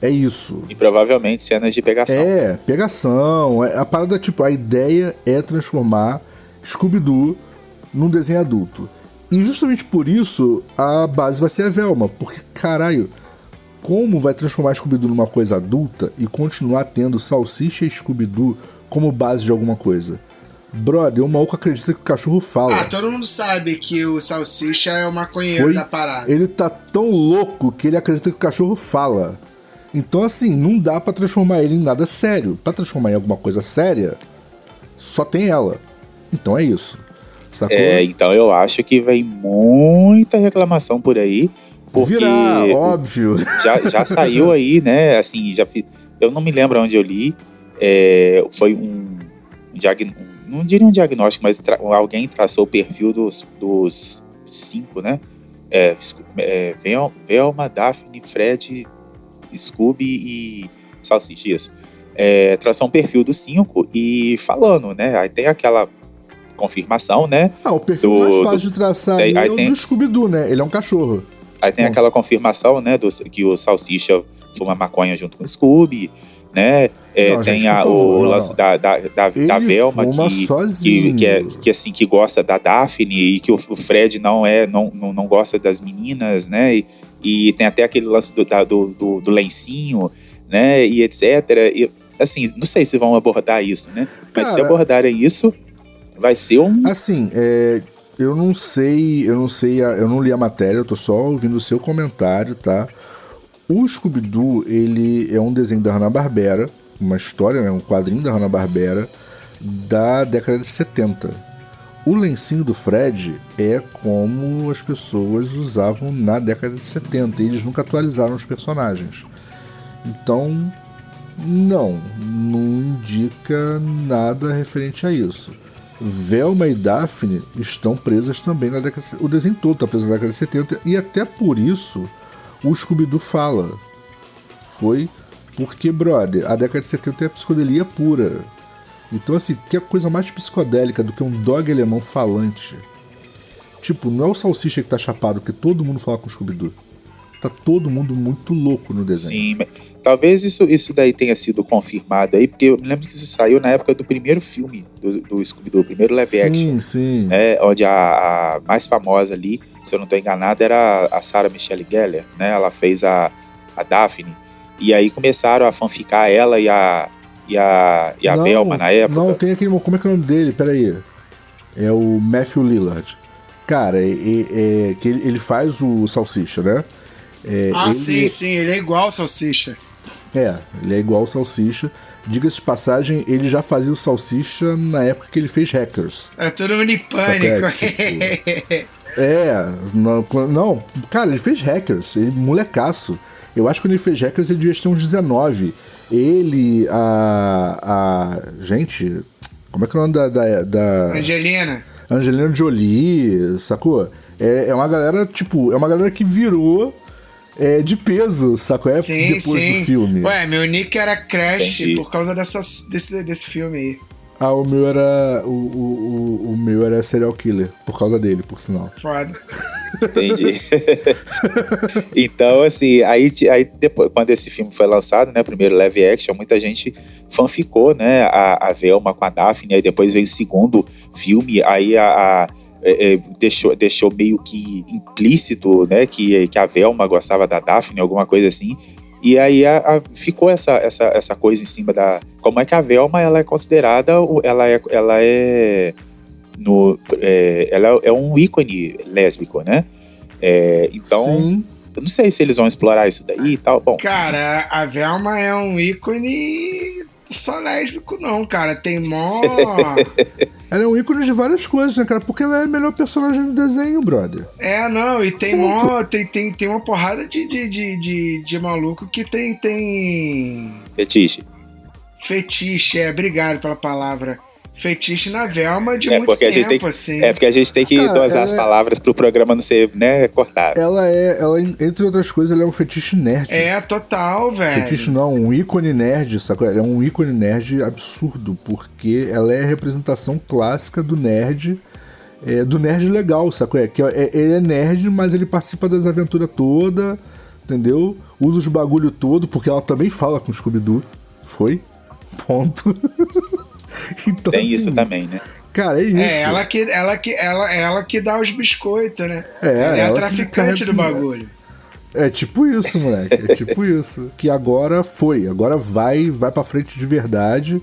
é isso. E provavelmente cenas de pegação. É, pegação. é- A parada, tipo, a ideia é transformar Scooby-Doo num desenho adulto. E justamente por isso a base vai ser a Velma. Porque, caralho, como vai transformar Scooby-Doo numa coisa adulta e continuar tendo Salsicha e Scooby-Doo como base de alguma coisa? Brother, o maluco acredita que o cachorro fala. Ah, todo mundo sabe que o Salsicha é o maconheiro Foi? da parada. Ele tá tão louco que ele acredita que o cachorro fala. Então, assim, não dá pra transformar ele em nada sério. Pra transformar em alguma coisa séria, só tem ela. Então é isso. Sacou? É, então eu acho que vem muita reclamação por aí. Porque Virá, o- óbvio. já, já saiu aí, né? Assim, já eu não me lembro onde eu li. é, foi um, diag- um- não diria um diagnóstico, mas tra- alguém traçou o perfil dos, dos cinco, né? É, é, Vel- Velma, Daphne, Fred, Scooby e Salsicha. isso. É, traçou um perfil dos cinco e falando, né? Aí tem aquela confirmação, né? Ah, o perfil Do- mais do- fácil de traçar Aí- aí é o tem- do Scooby-Doo, né? Ele é um cachorro. Aí tem Bom. aquela confirmação, né, do, que o Salsicha fuma maconha junto com o Scooby, né? É, Não, tem gente, a- favor, o lance da, da, da, da Velma que, que, que, é, que, assim, que gosta da Daphne e que o, o Fred não é não, não, não gosta das meninas, né? E, e tem até aquele lance do, da- do, do, do lencinho, né? E etc. E, assim, não sei se vão abordar isso, né? Mas se abordarem isso, vai ser um. Assim, é, eu não sei, eu não sei, eu não li a matéria, eu tô só ouvindo o seu comentário, tá? O Scooby-Doo, ele é um desenho da Hanna-Barbera, uma história, né, um quadrinho da Hanna-Barbera da década de 70. O lencinho do Fred é como as pessoas usavam na década de 70, eles nunca atualizaram os personagens. Então, não, não indica nada referente a isso. Velma e Daphne estão presas também na década O desenho todo está preso na década de 70 e até por isso o Scooby-Doo fala. Foi porque, brother, a década de 70 é psicodelia pura. Então, assim, que coisa mais psicodélica do que um dog alemão falante? Tipo, não é o Salsicha que tá chapado, porque todo mundo fala com o Scooby-Doo. Tá todo mundo muito louco no desenho. Sim, talvez isso, isso daí tenha sido confirmado aí, porque eu me lembro que isso saiu na época do primeiro filme do, do Scooby-Doo, o primeiro live action, Sim, sim. né, onde a, a mais famosa ali, se eu não estou enganado, era a Sarah Michelle Gellar, né, ela fez a, a Daphne, e aí começaram a fanficar ela e a, e a, e a Não, Velma na época. Não, tem aquele. Como é que é o nome dele? Peraí. É o Matthew Lillard. Cara, é, é- é que ele, ele faz o Salsicha, né? É, Ah, ele, sim, sim, ele é igual o Salsicha. É, ele é igual o Salsicha. Diga-se de passagem, ele já fazia o Salsicha na época que ele fez Hackers. É todo mundo em pânico. É, não, não, cara, ele fez Hackers, ele molecaço. Eu acho que quando ele fez Hackers ele devia ter uns 19. Ele, a. a gente, como é que é o nome da. da, da Angelina. Angelina Jolie, sacou? É, é uma galera, tipo, é uma galera que virou é, de peso, sacou? É Sim, depois sim. do filme. Ué, meu nick era Crash Entendi. por causa dessa, desse, desse filme aí. Ah, o meu era. O, o, o, o meu era serial killer, por causa dele, por sinal. Foda. Entendi. então, assim, aí, aí depois, quando esse filme foi lançado, né, primeiro live action, muita gente fanficou, né, a, a Velma com a Daphne, aí depois veio o segundo filme, aí a, a- é, é, deixou, deixou meio que implícito, né, que, que a Velma gostava da Daphne, alguma coisa assim, e aí a- a- ficou essa, essa, essa coisa em cima da... Como é que a Velma, ela é considerada, ela é... Ela é no, é, ela é um ícone lésbico, né? É, então, Sim. eu não sei se eles vão explorar isso daí e tal. Bom, Cara, a Velma é um ícone só lésbico, não, cara. Tem mó. Ela é um ícone de várias coisas, né, cara? Porque ela é a melhor personagem do desenho, brother. É, não, e tem mó. Tem, tem, tem uma porrada de, de, de, de, de maluco que tem, tem fetiche. fetiche, é, obrigado pela palavra. Fetiche na Velma de É muito porque, a tempo, gente tem que, assim. é porque a gente tem que Cara, dosar as é- palavras pro programa não ser, né, cortado. Ela é, ela, entre outras coisas, ela é um fetiche nerd. É, total, velho. Fetiche não, um ícone nerd, sacou? Ela é um ícone nerd absurdo, porque ela é a representação clássica do nerd, é, do nerd legal, sacou? É, que é, ele é nerd, mas ele participa das aventuras toda, entendeu? Usa os bagulho todo, porque ela também fala com o Scooby-Doo. Foi? Ponto. então, Tem isso assim, também, né? Cara, é isso. É, ela que, ela, que, ela, ela que dá os biscoitos, né? É, ela é a ela que traficante do bagulho. É tipo isso, moleque. É tipo isso. Que agora foi. Agora vai, vai pra frente de verdade.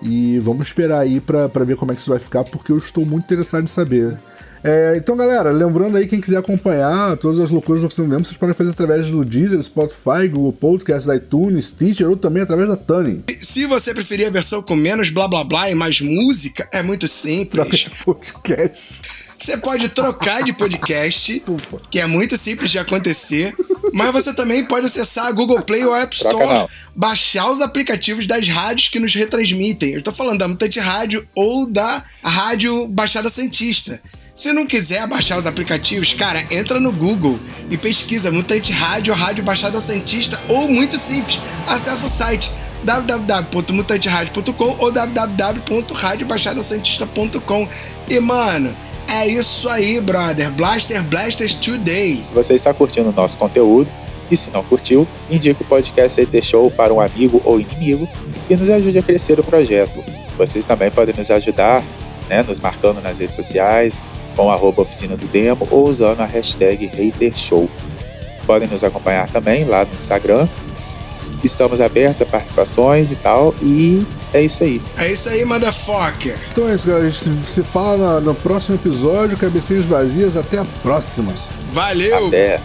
E vamos esperar aí pra, pra ver como é que isso vai ficar, porque eu estou muito interessado em saber. É, então, galera, lembrando aí, quem quiser acompanhar todas as loucuras do Oficina do vocês podem fazer através do Deezer, Spotify, Google Podcast, iTunes, Stitcher ou também através da Tuning. Se você preferir a versão com menos blá blá blá e mais música, é muito simples. Troca de podcast. Você pode trocar de podcast, que é muito simples de acontecer. Mas você também pode acessar a Google Play ou App Troca Store, baixar os aplicativos das rádios que nos retransmitem. Eu tô falando da Mutante Rádio ou da Rádio Baixada Santista. Se não quiser baixar os aplicativos, cara, entra no Google e pesquisa Mutante Rádio, Rádio Baixada Santista ou muito simples, acessa o site www.mutanteradio.com ou www.radiobaixadasantista.com. E mano, é isso aí, brother. Blaster Blasters Today. Se você está curtindo o nosso conteúdo e se não curtiu, indique o podcast CT Show para um amigo ou inimigo e nos ajude a crescer o projeto. Vocês também podem nos ajudar, né, nos marcando nas redes sociais, com arroba oficina do demo ou usando a hashtag HaterShow. Podem nos acompanhar também lá no Instagram. Estamos abertos a participações e tal, e é isso aí. É isso aí, motherfucker. Então é isso, galera. A gente se fala no próximo episódio. Cabecinhas vazias. Até a próxima. Valeu! Até!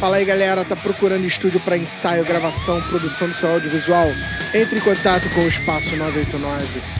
Fala aí galera, tá procurando estúdio para ensaio, gravação, produção do seu audiovisual? Entre em contato com o Espaço 989.